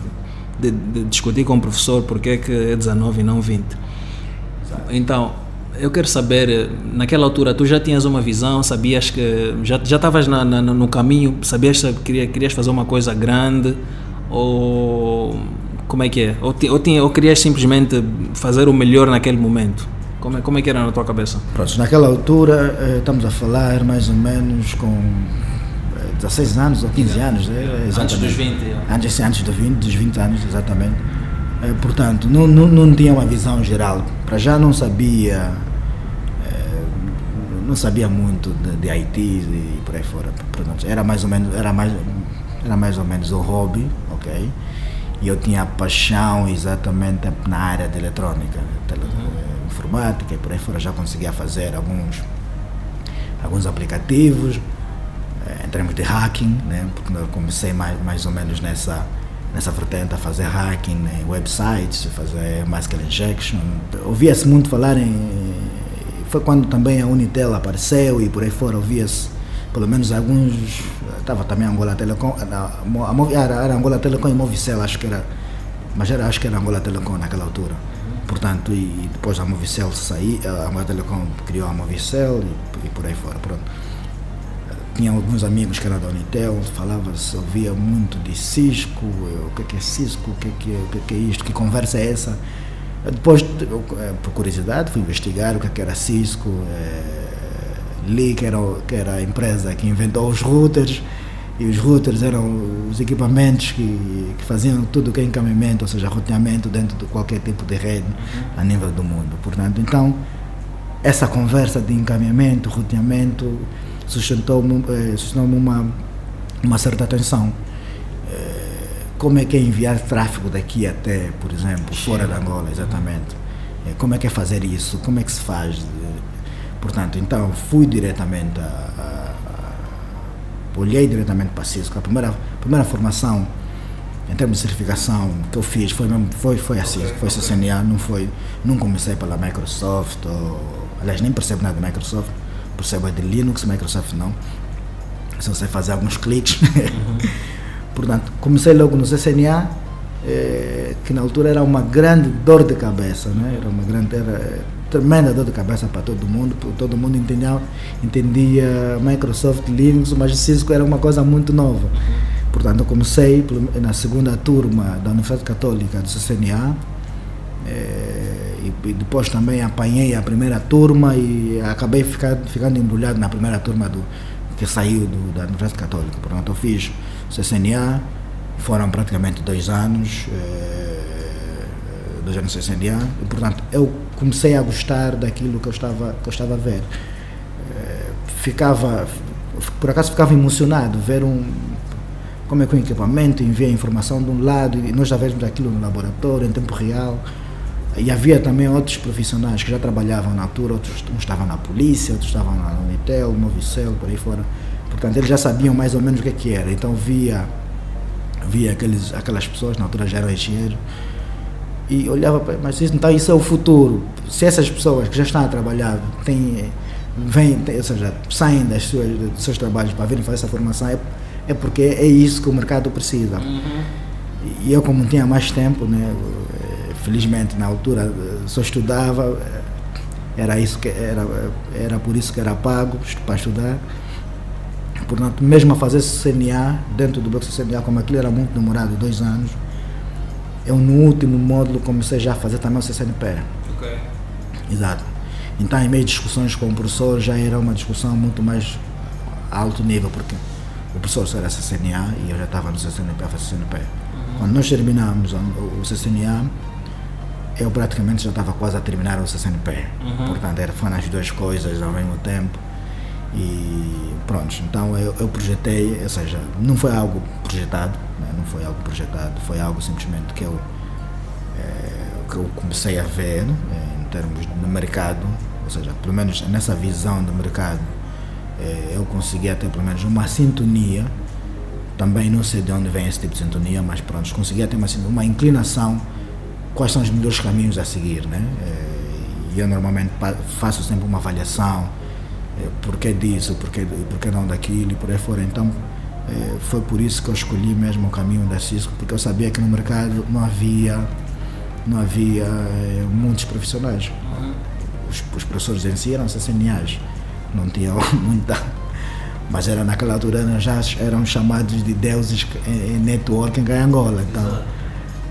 de, de discutir com o professor porque é que é 19 e não 20. Então, eu quero saber, naquela altura tu já tinhas uma visão, sabias que já já estavas no caminho, sabias que queria, querias fazer uma coisa grande ou como é que é? Ou, ou, tinha, ou querias simplesmente fazer o melhor naquele momento? Como é, como é que era na tua cabeça? Pronto, naquela altura eh, estamos a falar mais ou menos com 16 anos ou 15 anos. É, antes dos 20. Antes, antes dos 20, dos 20 anos, exatamente. É, portanto, não, não, não tinha uma visão geral. Para já não sabia, é, não sabia muito de, de IT e por aí fora. Portanto, era mais ou menos, era mais, era mais ou menos o hobby, ok? E eu tinha paixão exatamente na área de eletrônica, uhum. informática e por aí fora. Já conseguia fazer alguns, alguns aplicativos em termos de hacking, né? porque eu comecei mais, mais ou menos nessa, nessa vertente a fazer hacking em websites, fazer MySQL injection. Ouvia-se muito falar em. Foi quando também a Unitel apareceu e por aí fora ouvia-se pelo menos alguns. Estava também Angola Telecom, era, era Angola Telecom e Movicel, acho que era. Mas era, acho que era Angola Telecom naquela altura. Portanto, e, depois a Movicel saiu, a Angola Telecom criou a Movicel e, e por aí fora. Pronto tinha alguns amigos que eram da Unitel, falava-se, ouvia muito de Cisco, o que é, Cisco, o que é, o que é isto, que conversa é essa. Depois, eh, por curiosidade, fui investigar o que era Cisco, é, li que era, que era a empresa que inventou os routers, e os routers eram os equipamentos que, que faziam tudo que é encaminhamento, ou seja, roteamento dentro de qualquer tipo de rede a nível do mundo. Portanto, então, essa conversa de encaminhamento, roteamento, sustentou-me eh, sustentou uma, uma certa atenção. Eh, como é que é enviar tráfego daqui até, por exemplo, fora da Angola, exatamente? Eh, como é que é fazer isso? Como é que se faz? Portanto, então, fui diretamente a, a, a olhei diretamente para a Cisco. A primeira, a primeira formação em termos de certificação que eu fiz foi mesmo, foi foi assim, foi CCNA, não foi, não comecei pela Microsoft, ou, aliás nem percebo nada da Microsoft percebo é de Linux, Microsoft não. Só sei fazer alguns cliques. Uhum. (laughs) Portanto, comecei logo no CCNA, eh, que na altura era uma grande dor de cabeça, né? era uma grande, era tremenda dor de cabeça para todo mundo, todo mundo entendia, entendia Microsoft, Linux, mas Cisco era uma coisa muito nova. Portanto, comecei na segunda turma da Universidade Católica do CCNA, eh, e, depois também apanhei a primeira turma e acabei ficando, ficando embrulhado na primeira turma do, que saiu do, da Universidade Católica. Portanto, eu fiz CCNA, foram praticamente dois anos, eh, dois anos CCNA, e portanto eu comecei a gostar daquilo que eu estava, que eu estava a ver. Eh, ficava, por acaso ficava emocionado ver um, como é que o equipamento envia informação de um lado e nós já vemos aquilo no laboratório em tempo real. E havia também outros profissionais que já trabalhavam na altura, outros uns estavam na polícia, outros estavam na Unitel, Movicel, por aí fora. Portanto, eles já sabiam mais ou menos o que, é que era. Então via, via aqueles, aquelas pessoas, na altura já eram engenheiros, e olhava para mas isso, então isso é o futuro. Se essas pessoas que já estão a trabalhar têm, vêm, ou seja, saem das suas, dos seus trabalhos para virem fazer essa formação, é, é porque é isso que o mercado precisa. Uhum. E eu, como tinha mais tempo, né, felizmente na altura só estudava, era isso que era, era por isso que era pago para estudar. Portanto, mesmo a fazer CNA, dentro do bloco CNA, como aquilo era muito demorado, dois anos, eu no último módulo comecei já a fazer também o CCNP. Ok. Exato. Então, em meio de discussões com o professor, já era uma discussão muito mais alto nível, porque o professor era CCNA e eu já estava no CCNP, CCNP. Uhum. Quando nós terminamos o CCNA, eu praticamente já estava quase a terminar o CCNP. Uhum. Portanto, era, foi nas duas coisas ao mesmo tempo. E pronto, então eu, eu projetei, ou seja, não foi algo projetado, né? não foi algo projetado, foi algo simplesmente que eu, é, que eu comecei a ver né? em termos de mercado, ou seja, pelo menos nessa visão do mercado, é, eu conseguia ter pelo menos uma sintonia, também não sei de onde vem esse tipo de sintonia, mas pronto, conseguia ter uma, uma inclinação quais são os melhores caminhos a seguir, né? E eu normalmente faço sempre uma avaliação, é, porquê disso, porquê, porquê não daquilo e por aí fora. Então, é, foi por isso que eu escolhi mesmo o caminho da Cisco, porque eu sabia que no mercado não havia, não havia é, muitos profissionais. Os, os professores em si eram CCNAs, não tinham (laughs) muita. Mas era naquela altura já eram chamados de deuses em networking em Angola. Então,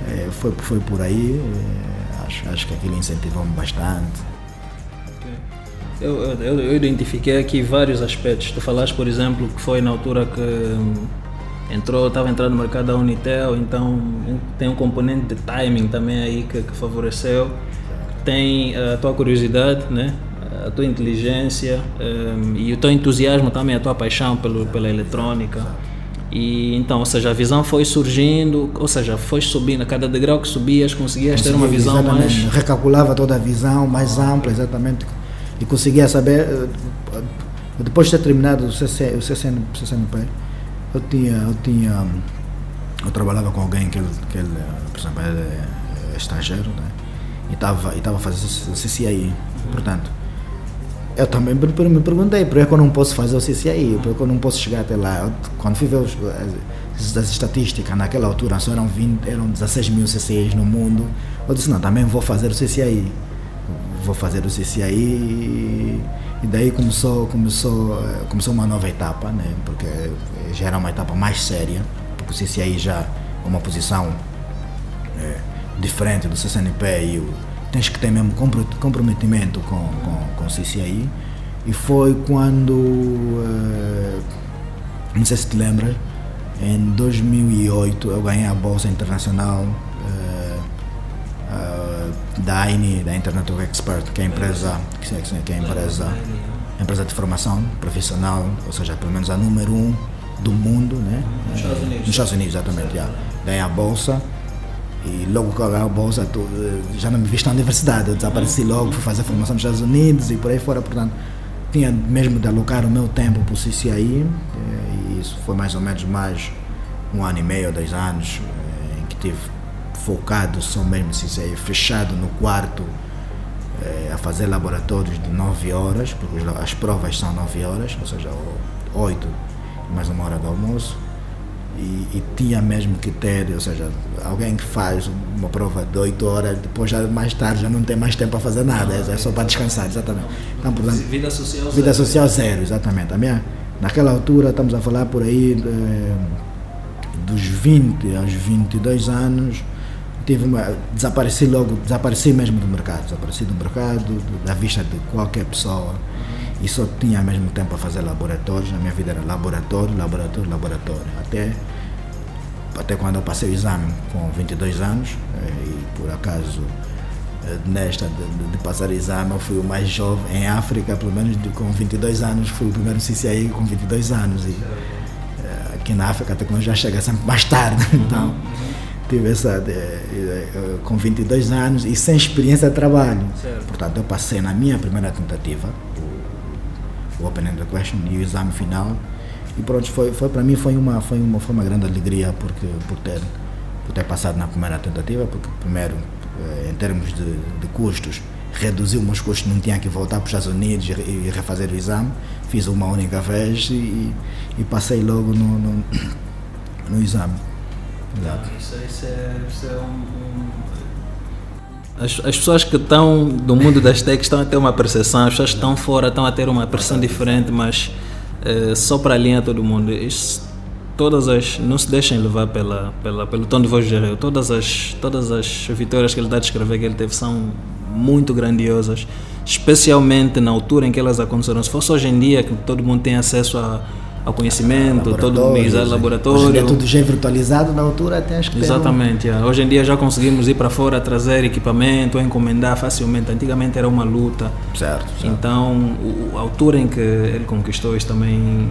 é, foi, foi por aí, é, acho, acho que aquilo incentivou-me bastante. Eu, eu, eu, identifiquei aqui vários aspectos. Tu falaste, por exemplo, que foi na altura que hum, entrou, estava entrando no mercado da Unitel, então tem um componente de timing também aí que, que favoreceu. Tem a tua curiosidade, né? a tua inteligência um, e o teu entusiasmo também, a tua paixão pelo, pela eletrônica. E então, ou seja, a visão foi surgindo, ou seja, foi subindo, a cada degrau que subias conseguias ter uma visão mais. Recalculava toda a visão mais ampla, exatamente, e conseguia saber. Eh, depois de ter terminado o, CC, o CCN, CCNP, eu tinha, eu tinha. Eu trabalhava com alguém que ele, que ele por exemplo, ele é estrangeiro, né? e estava e estava fazendo o CCI. Portanto, eu também me perguntei por que eu não posso fazer o CCI, por que eu não posso chegar até lá. quando fui ver os, as, as, estatísticas, naquela altura só eram, 20, eram 16 mil CCIs no mundo, eu disse, não, também vou fazer o CCI. Vou fazer o CCI e, daí começou, começou, começou uma nova etapa, né? porque já era uma etapa mais séria, porque o CCI já é uma posição é, diferente do CCNP e o tens que ter mesmo comprometimento com, com, com o CCI. E foi quando, uh, não sei se te lembras, em 2008 eu ganhei a Bolsa Internacional da AINI, da Internet of Expert, que é a empresa, que é a empresa, a empresa de formação profissional, ou seja, pelo menos a número um do mundo, né? Nos Estados Unidos. Nos Estados Unidos, exatamente. Yeah. Ganhei a bolsa e logo que eu ganhei a bolsa, já não me viste na universidade. Eu desapareci logo, fui fazer formação nos Estados Unidos e por aí fora. Portanto, tinha mesmo de alocar o meu tempo para o CCI. Eh, e isso foi mais ou menos mais um ano e meio, dois anos, eh, em que tive focado só mesmo CCI, fechado no quarto, eh, a fazer laboratórios de 9 horas, porque as provas são 9 horas, ou seja, 8 mais uma hora do almoço e, e, tinha mesmo que ter, ou seja, alguém que faz uma prova de 8 horas, depois já mais tarde já não tem mais tempo para fazer nada, é, só para descansar, exatamente. Então, portanto, vida social vida zero. social zero, exatamente. A minha, naquela altura, estamos a falar por aí de, eh, dos 20 aos 22 anos, tive uma, desapareci logo, desapareci mesmo do mercado, desapareci do mercado, da vista de qualquer pessoa e só tinha mesmo tempo para fazer laboratórios. Na minha vida era laboratório, laboratório, laboratório. Até, até quando eu passei o exame com 22 anos, eh, e por acaso eh, nesta de, de, de, passar o exame, eu fui o mais jovem em África, pelo menos de, com 22 anos, fui o primeiro CCI com 22 anos. E eh, aqui na África a tecnologia chega sempre mais tarde, (laughs) então tive essa de, com 22 anos e sem experiência de trabalho. Certo. Portanto, eu passei na minha primeira tentativa, o Open Ended Question e o exame final. E pronto, foi, foi para mim foi uma, foi, uma, foi uma grande alegria porque, por, ter, por ter passado na primeira tentativa, porque primeiro, eh, em termos de, de custos, reduziu meus custos, não tinha que voltar para os Estados Unidos e, e refazer o exame. Fiz uma única vez e, e passei logo no, no, no exame. Exato. Isso, isso, é, isso é um, as, as pessoas que estão do mundo das techs estão a ter uma percepção, as pessoas que estão fora estão a ter uma percepção diferente, mas uh, só para alinhar todo mundo. Isso, todas as não se deixem levar pela, pela pelo tom de voz de Jereu. Todas as todas as vitórias que ele está a descrever que ele teve são muito grandiosas, especialmente na altura em que elas aconteceram. Se fosse hoje em dia que todo mundo tem acesso a ao conhecimento, todo mundo laboratório. Hoje em dia tudo já é virtualizado, na altura até acho que Exatamente, um... hoje em dia já conseguimos ir para fora, trazer equipamento, encomendar facilmente. Antigamente era uma luta. Certo. certo. Então, o, a altura em que ele conquistou isso também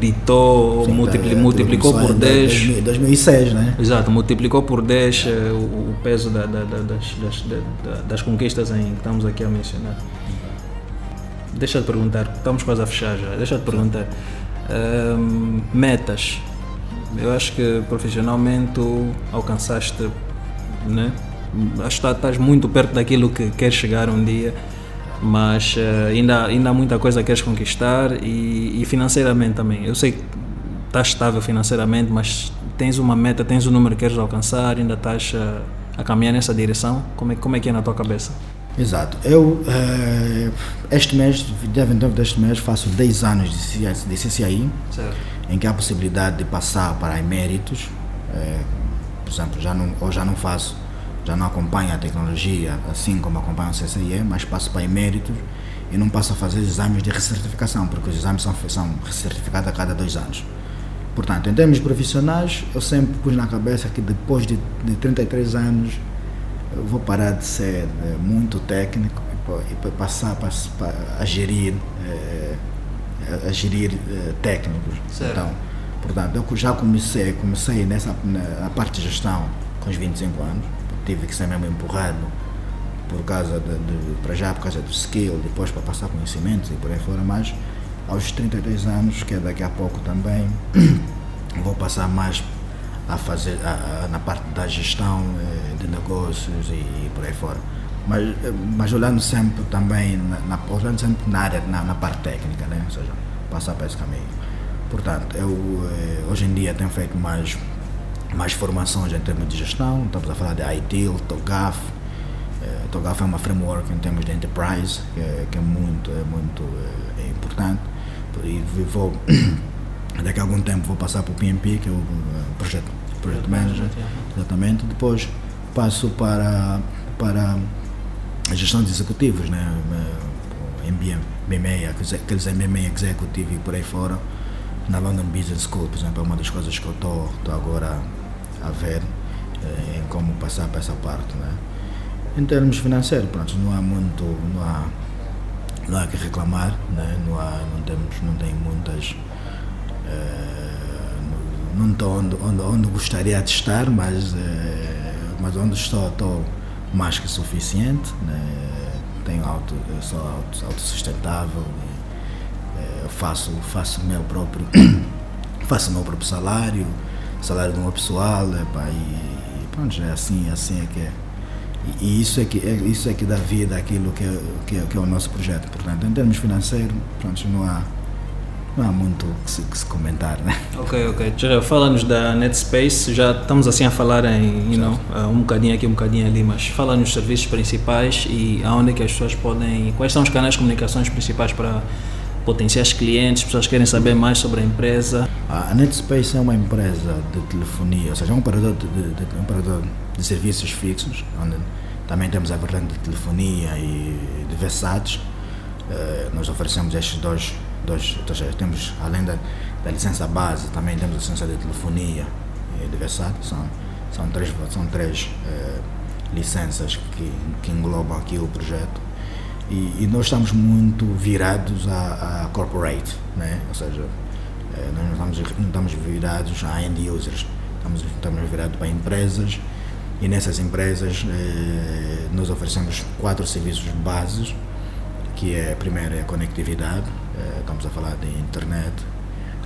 ditou, Sim, multipli, é, multiplicou por 10. 2006, né? Exato, multiplicou por 10 eh, o, o peso da, da, da, das, das, das conquistas em que estamos aqui a mencionar. Deixa de perguntar, estamos quase a fechar já. Deixa de perguntar um, metas. Eu acho que profissionalmente alcançaste, né? Acho que estás muito perto daquilo que queres chegar um dia, mas uh, ainda, ainda há muita coisa que queres conquistar e, e financeiramente também. Eu sei que estás estável financeiramente, mas tens uma meta, tens um número que queres alcançar, ainda estás uh, a caminhar nessa direção. Como é, como é que é na tua cabeça? Exato. Eu, uh, este mês, em dentro deste mês, faço 10 anos de, de CCI, certo. em que há a possibilidade de passar para eméritos. Uh, por exemplo, já não, ou já não faço, já não acompanho a tecnologia assim como acompanho o CCIE, mas passo para eméritos e não passo a fazer exames de recertificação, porque os exames são, são recertificados a cada dois anos. Portanto, em termos profissionais, eu sempre pus na cabeça que depois de, de 33 anos eu vou parar de ser é, muito técnico e, passar a gerir, é, a gerir é, técnicos. Certo. Então, portanto, eu já comecei, comecei nessa na parte de gestão com os 25 anos, tive que ser mesmo empurrado por causa de, de, para já por causa do skill, depois para passar conhecimentos e por aí fora, mas aos 33 anos, que é daqui a pouco também, (clears throat) vou passar mais a fazer a, a, na parte da gestão eh, de negócios e, e, por aí fora. Mas, eh, mas olhando sempre também, na, olhando sempre na área, na, na, parte técnica, né? ou seja, passar para esse caminho. Portanto, eu eh, hoje em dia tenho feito mais, mais formações em termos de gestão, estamos a falar de ITIL, TOGAF. TOGAF é uma framework em termos de enterprise, que é, que é muito, é muito é importante. E vou Daqui a algum tempo vou passar para o PMP, que é o Projeto, projeto Manager, exatamente. Depois passo para, para a gestão de executivos, né? MBA, MBA, aqueles MBA Executive e por aí fora. Na London Business School, por exemplo, é uma das coisas que eu estou agora a ver eh, em como passar para essa parte. Né? Em termos financeiros, pronto, não há muito, não há, não há que reclamar, né? não, há, não, temos, não tem muitas eh, não estou onde, onde, onde, gostaria de estar, mas, eh, mas onde estou, estou mais que suficiente. Né? Tenho auto, sou auto, autossustentável, eh, faço, faço meu próprio (coughs) faço meu próprio salário, salário do meu pessoal, epa, e, e pronto, é assim, assim é que é. E, e isso é que, é, isso é que dá vida àquilo que é, que, é, que é o nosso projeto. Portanto, em termos financeiros, pronto, não há não há muito que se, que se comentar, né? Ok, ok. Fala-nos da NetSpace, já estamos assim a falar em, you know, um bocadinho aqui, um bocadinho ali, mas fala-nos dos serviços principais e aonde é que as pessoas podem, quais são os canais de comunicações principais para potenciais clientes, pessoas que querem saber mais sobre a empresa? A NetSpace é uma empresa de telefonia, ou seja, é um operador de, de, de, um operador de serviços fixos, onde também temos a vertente de telefonia e de versáteis. Uh, nós oferecemos estes dois dois, temos, além da, da licença base, também temos a licença de telefonia e de versátil, são, são três, são três eh, licenças que, que englobam aqui o projeto. E, e nós estamos muito virados a, a corporate, né? ou seja, eh, nós não estamos, não estamos virados a end users, estamos, estamos virados para empresas e nessas empresas eh, nós oferecemos quatro serviços bases, que é primeiro é a conectividade, estamos a falar de internet.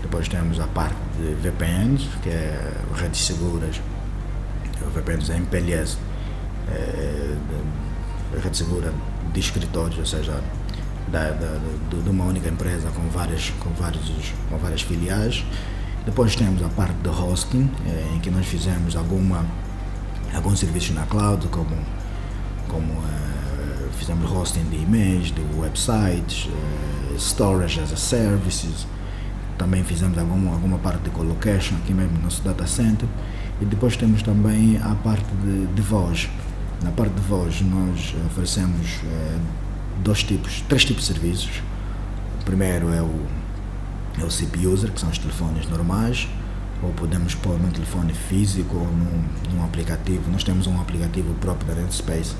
Depois temos a parte de VPNs, que é redes seguras, VPNs MPLS, é, rede segura de escritórios, ou seja, da, da, de, de uma única empresa com várias, com, vários, com várias filiais. Depois temos a parte de hosting, é, em que nós fizemos alguma, alguns serviços na cloud, como, como é, fizemos hosting de e-mails, de websites, é, storage as a services, também fizemos alguma, alguma parte de colocation aqui mesmo no nosso data center. E depois temos também a parte de, de voz. Na parte de voz nós oferecemos eh, dois tipos, três tipos de serviços. O primeiro é o, é o CP User, que são os telefones normais, ou podemos pôr num telefone físico ou num, num aplicativo. Nós temos um aplicativo próprio da Space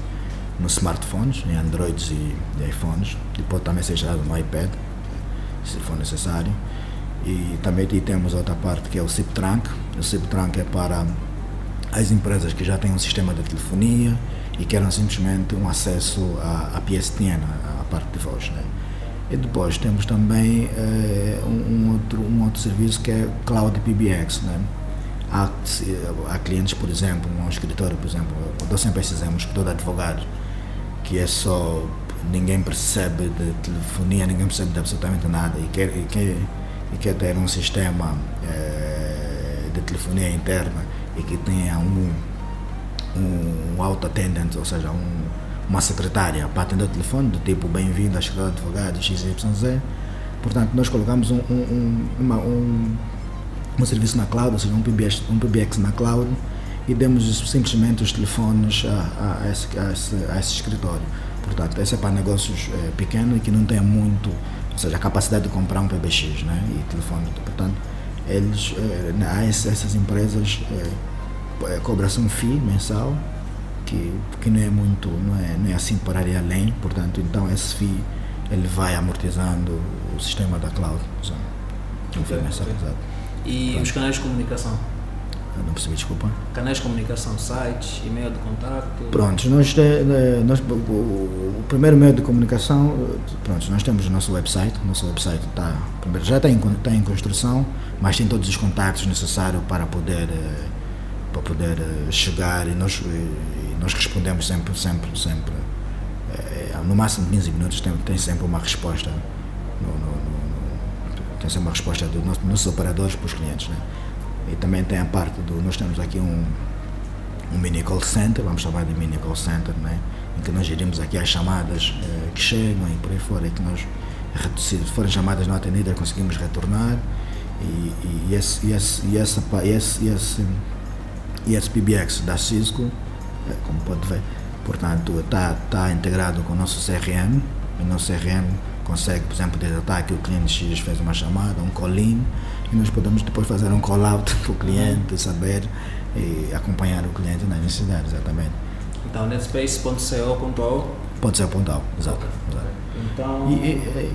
nos smartphones, em Androids e, e iPhones, e pode também ser instalado no iPad, se for necessário. E também temos outra parte que é o SIP Trunk. O SIP Trunk é para as empresas que já têm um sistema de telefonia e querem simplesmente um acesso à, à PSTN, à, parte de voz. Né? E depois temos também eh, um, outro, um outro serviço que é Cloud PBX. Né? Há, há clientes, por exemplo, um escritório, por exemplo, eu dou sempre esse exemplo, um escritório de advogados, que é só ninguém percebe de telefonia, ninguém percebe de absolutamente nada e quer, e quer, e quer ter um sistema eh, de telefonia interna e que tenha um, um auto-attendant, ou seja, um, uma secretária para atender o telefone, do tipo bem-vindo à escola de advogado XYZ. Portanto, nós colocamos um, um, uma, um, um serviço na cloud, ou seja, um PBX, um PBX na cloud e demos simplesmente os telefones a, a, esse, a, esse, a esse escritório. Portanto, esse é para negócios é, pequenos e que não têm muito, ou seja, a capacidade de comprar um PBX né, e telefone. Portanto, eles, é, essas empresas é, é, cobram-se um FII mensal que, que não é muito, não é, não é assim para ir além, portanto, então esse FII ele vai amortizando o sistema da cloud. FII mensal, exato. E Pronto. os canais de comunicação? Não percebi, desculpa. Canais de comunicação, sites, e-mail de contato? Pronto, nós, nós, o, o, primeiro meio de comunicação, pronto, nós temos o nosso website, o nosso website está, já está em, está em construção, mas tem todos os contatos necessários para poder, eh, para poder eh, chegar e nós, e nós respondemos sempre, sempre, sempre, no máximo 15 minutos tem, tem sempre uma resposta, no, no, no, tem sempre uma resposta dos nossos, nossos operadores para os clientes, né? E também tem a parte do. Nós temos aqui um, um mini call center, vamos chamar de mini call center, né? em que nós gerimos aqui as chamadas eh, que chegam e por aí fora, e que nós, se forem chamadas não atendidas, conseguimos retornar. E, e, esse, e, esse, e, essa, e, esse, e, esse, e esse PBX da Cisco, eh, como pode ver, portanto, está tá integrado com o nosso CRM, o nosso CRM consegue, por exemplo, detectar que o cliente X fez uma chamada, um call-in, e nós podemos depois fazer um call-out (laughs) para o cliente, saber e acompanhar o cliente nas necessidades, exatamente. Então, netspace.co.au? .co.au, exato. exato. Então... E, e,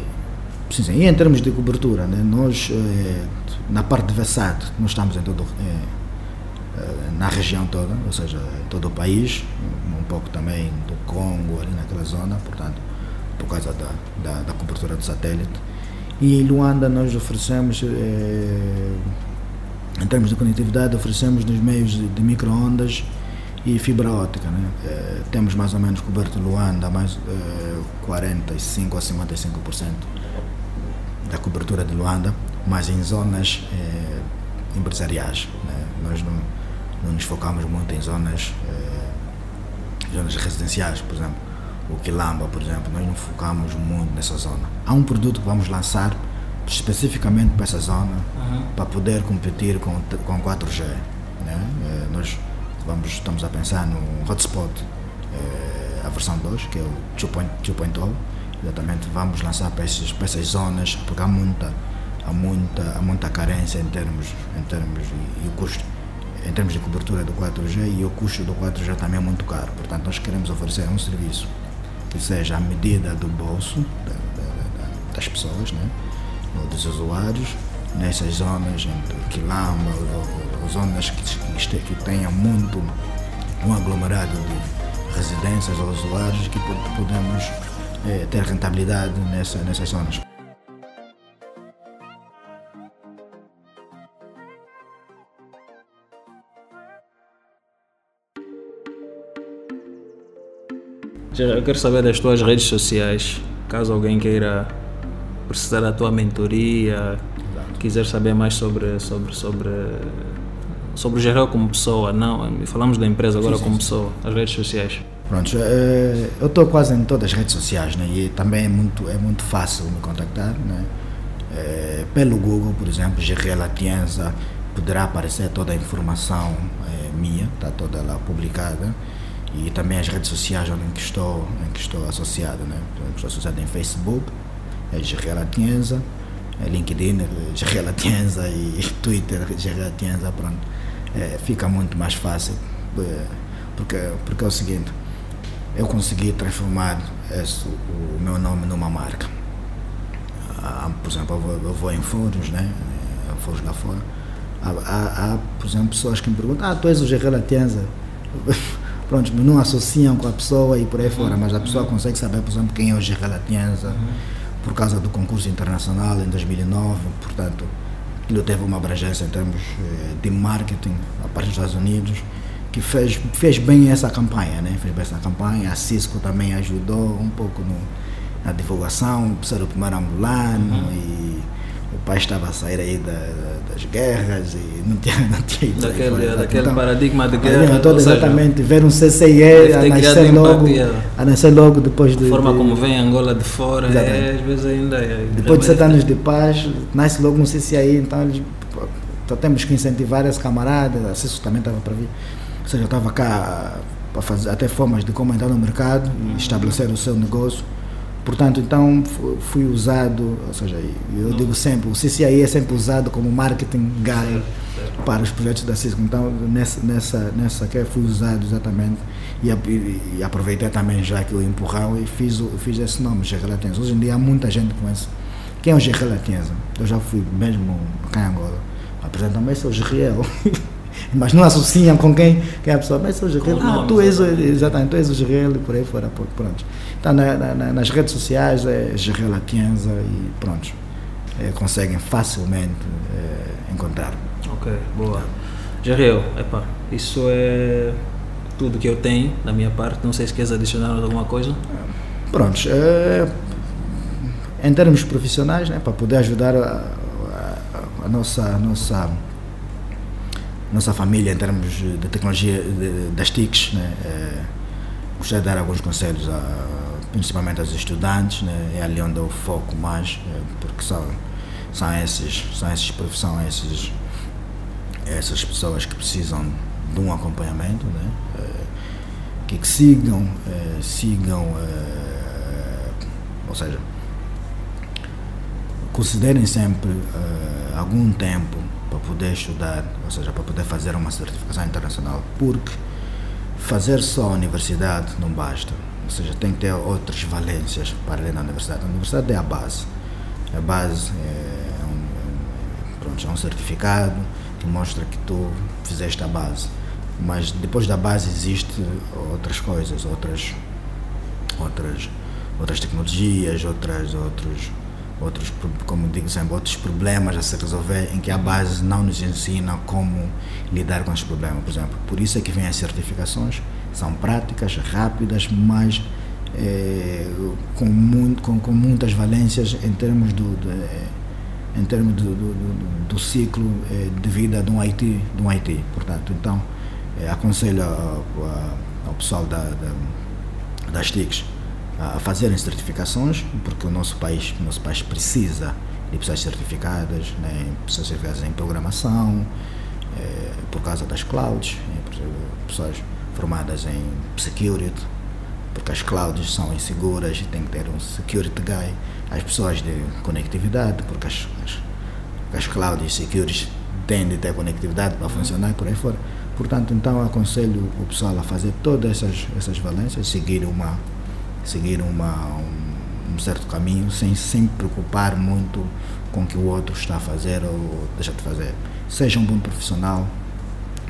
sim, sim. e em termos de cobertura, né, nós, eh, na parte de Versato, nós estamos em todo, eh, na região toda, ou seja, todo o país, um pouco também do Congo, ali naquela zona, portanto, por causa da, da, da cobertura do satélite. E em Luanda nós oferecemos, eh, em termos de conectividade, oferecemos nos meios de, de micro-ondas e fibra óptica. Né? Eh, temos mais ou menos coberto Luanda mais eh, 45 a 55% da cobertura de Luanda, mas em zonas eh, empresariais. Né? Nós não, não nos focamos muito em zonas, zonas residenciais, por exemplo o Quilamba, por exemplo, nós não focamos muito nessa zona. Há um produto que vamos lançar especificamente para essa zona, uhum. para poder competir com, com 4G. Né? É, nós vamos, estamos a pensar no hotspot, é, a versão 2, que é o 2.0. Exatamente, vamos lançar para, esses, para essas zonas, porque há muita, há muita, há muita carência em termos, em termos e, e o custo em termos de cobertura do 4G e o custo do 4G também é muito caro. Portanto, nós queremos oferecer um serviço que seja à medida do bolso da, da, das pessoas, né? ou dos usuários, nessas zonas entre quilamba, ou, ou zonas que, que, que tenham muito um aglomerado de residências ou usuários que podemos é, ter rentabilidade nessa, nessas zonas. Eu quero saber das tuas redes sociais, caso alguém queira precisar da tua mentoria, Exato. quiser saber mais sobre, sobre, sobre, sobre o geral como pessoa, não, falamos da empresa agora sim, como sim, pessoa, sim. as redes sociais. Pronto, eh, eu estou quase em todas as redes sociais né? e também é muito, é muito fácil me contactar. Né? É, pelo Google, por exemplo, GRL Atienza, poderá aparecer toda a informação é, minha, está toda lá publicada e também as redes sociais onde que estou, em que estou associado, né? Estou associado em Facebook, é GRL Atienza, é LinkedIn, GRL Atienza e (laughs) Twitter, GRL Atienza, pronto. É, fica muito mais fácil, é, porque, porque é o seguinte, eu consegui transformar esse, o meu nome numa marca. Há, por exemplo, eu vou, eu vou em fóruns, né? Fóruns lá fora. Há, há, há, por exemplo, pessoas que me perguntam, ah, tu és o GRL Atienza. (laughs) pronto, não associam com a pessoa e por aí fora, mas a pessoa consegue saber, por exemplo, quem é o uhum. por causa do concurso internacional em 2009, portanto, ele teve uma abrangência em termos eh, de marketing a partir dos Estados Unidos, que fez, fez bem essa campanha, né? fez bem essa campanha, a Cisco também ajudou um pouco no, na divulgação, o primeiro angolano uhum. e o pai estava a sair aí da, das guerras e não tinha, não tinha ido daquele, fora, daquele então, paradigma de guerra. Todo, exatamente, ver um CCE a nascer, logo, a nascer logo depois de. Forma de, como vem Angola de fora, é, às vezes ainda é. Depois de sete anos de paz, nasce logo um CCI, então então temos que incentivar esse camarada, isso também estava para vir. Ou seja, eu estava cá para fazer até formas de como entrar no mercado e uhum. estabelecer o seu negócio Portanto, então fui usado, ou seja, eu digo sempre, o CCI é sempre usado como marketing guy para os projetos da Cisco. Então, nessa, nessa, nessa que fui usado exatamente e, e, aproveitei também já que o empurrão e fiz, fiz esse nome, Gerrelatense. Hoje em dia há muita gente que conhece. Quem é o Gerrelatense? Eu já fui mesmo cá em Angola. Apresentam-me, esse é o Gerriel. (laughs) mas não associam com quem, quem é a pessoa. Mas o Gerriel. Ah, tu és, exatamente, tu és o Gerriel e por aí fora. Pronto. Está na, na, nas redes sociais, é Gerrela Tienza e pronto. É, conseguem facilmente é, encontrar. Ok, boa. Gerrel, epa, isso é tudo que eu tenho da minha parte. Não sei se queres adicionar alguma coisa. Pronto. É, em termos profissionais, né, para poder ajudar a, a, a nossa, a nossa nossa família em termos de tecnologia de, das TICs, né, é, gostaria de dar alguns conselhos a principalmente aos estudantes, né? é ali onde eu foco mais, é, porque são, são, esses, são esses profissões, esses, essas pessoas que precisam de um acompanhamento, né? É, que, que, sigam, é, sigam, é, ou seja, considerem sempre é, algum tempo para poder estudar, ou seja, para poder fazer uma certificação internacional, porque fazer só a universidade não basta ou seja, tem que ter outras valências para além da universidade. A universidade é a base. A base é um, pronto, é um certificado que mostra que tu fizeste a base. Mas depois da base existem outras coisas, outras, outras, outras tecnologias, outras, outros, outros, como digo sempre, outros problemas a se resolver em que a base não nos ensina como lidar com os problemas, por exemplo. Por isso é que vêm as certificações são práticas, rápidas, mas é, com, muito, com, com, muitas valências em termos do, de, em termos do, do, do, do ciclo é, de vida de um IT, de um. Portanto, então, é, aconselho ao, ao pessoal da, da, das TICs a fazerem certificações, porque o nosso país, nosso país precisa de pessoas certificadas, né, pessoas certificadas em programação, é, por causa das clouds, pessoas formadas em security, porque as clouds são inseguras e tem que ter um security guy. As pessoas de conectividade, porque as, as, as clouds security têm de ter conectividade para funcionar e por aí fora. Portanto, então aconselho o pessoal a fazer todas essas, essas valências, seguir, uma, seguir uma, um, um certo caminho, sem se preocupar muito com o que o outro está a fazer ou deixa de fazer. Seja um bom profissional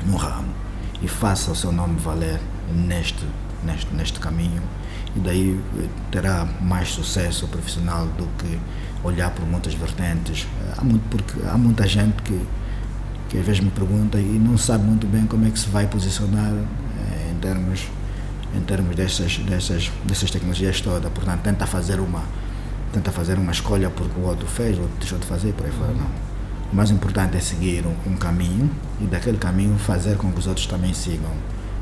no ramo e faça o seu nome valer neste, neste, neste caminho e daí eh, terá mais sucesso profissional do que olhar por muitas vertentes. Eh, há, muito, porque há muita gente que, que às vezes me pergunta e não sabe muito bem como é que se vai posicionar eh, em termos em termos dessas, dessas, dessas tecnologias todas. Portanto, tenta fazer uma tenta fazer uma escolha porque o outro fez, o outro deixou de fazer, por aí fora. Não. O mais importante é seguir um, um, caminho e daquele caminho fazer com que os outros também sigam,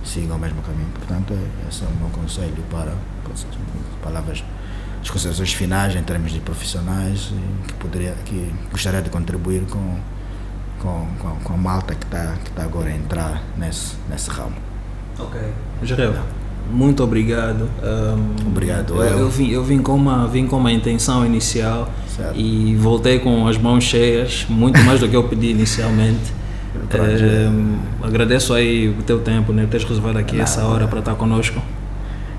sigam o mesmo caminho. Portanto, é, esse é o meu conselho para, para palavras as considerações finais em termos de profissionais que poderia que gostaria de contribuir com com, com, com a malta que está que tá agora a entrar nesse, nesse ramo. Ok. Jarel, muito obrigado. Um, obrigado. Eu, eu, vim, eu vim, com uma, vim com uma intenção inicial Certo. e voltei com as mãos cheias, muito mais do que eu pedi inicialmente. (laughs) Um, agradeço aí o teu tempo, né? Teres reservado aqui essa hora para estar conosco.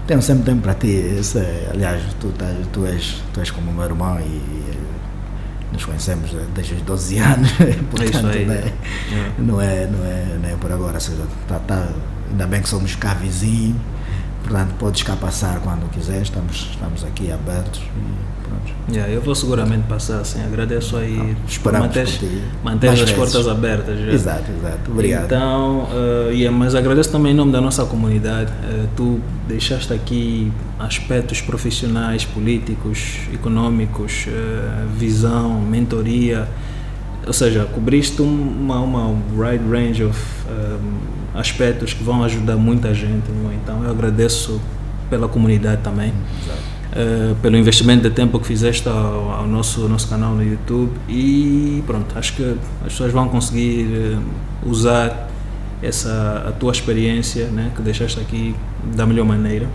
Tenho sempre tempo para ti. Isso é, aliás, tu, estás- tu, és, tu és como meu irmão e nos conhecemos desde os 12 anos. (laughs) Portanto, aí. né, É. não, é, não, é, não é por agora. Ou seja, tá, tá, ainda bem que somos cá vizinhos. Portanto, podes cá passar quando quiser. Estamos, estamos aqui abertos. E pronto. Yeah, eu vou seguramente passar assim. Agradeço aí esperamos manter, manter as vezes. portas abertas. já. Exato, exato. Obrigado. Então, eh, yeah, mas agradeço também em nome da nossa comunidade. Eh, tu deixaste aqui aspectos profissionais, políticos, econômicos, eh, visão, mentoria. Ou seja, cobriste um- uma, uma wide range of um, aspectos que vão ajudar muita gente. Então, eu agradeço pela comunidade também. eh, pelo investimento de tempo que fizeste ao, ao nosso, nosso canal no YouTube e pronto, acho que as pessoas vão conseguir eh, usar essa a tua experiência né, que deixaste aqui da melhor maneira.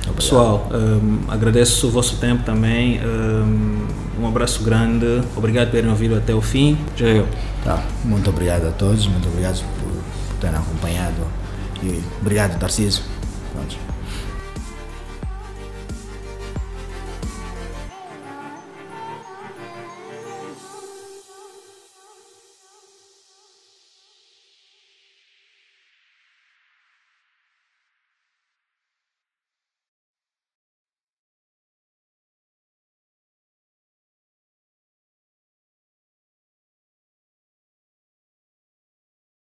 Obrigado. Pessoal, um, agradeço o vosso tempo também. Um, um abraço grande. Obrigado por terem ouvido até o fim. Já eu. Tá, muito obrigado a todos, muito obrigado terem acompanhado e obrigado, Tarcísio.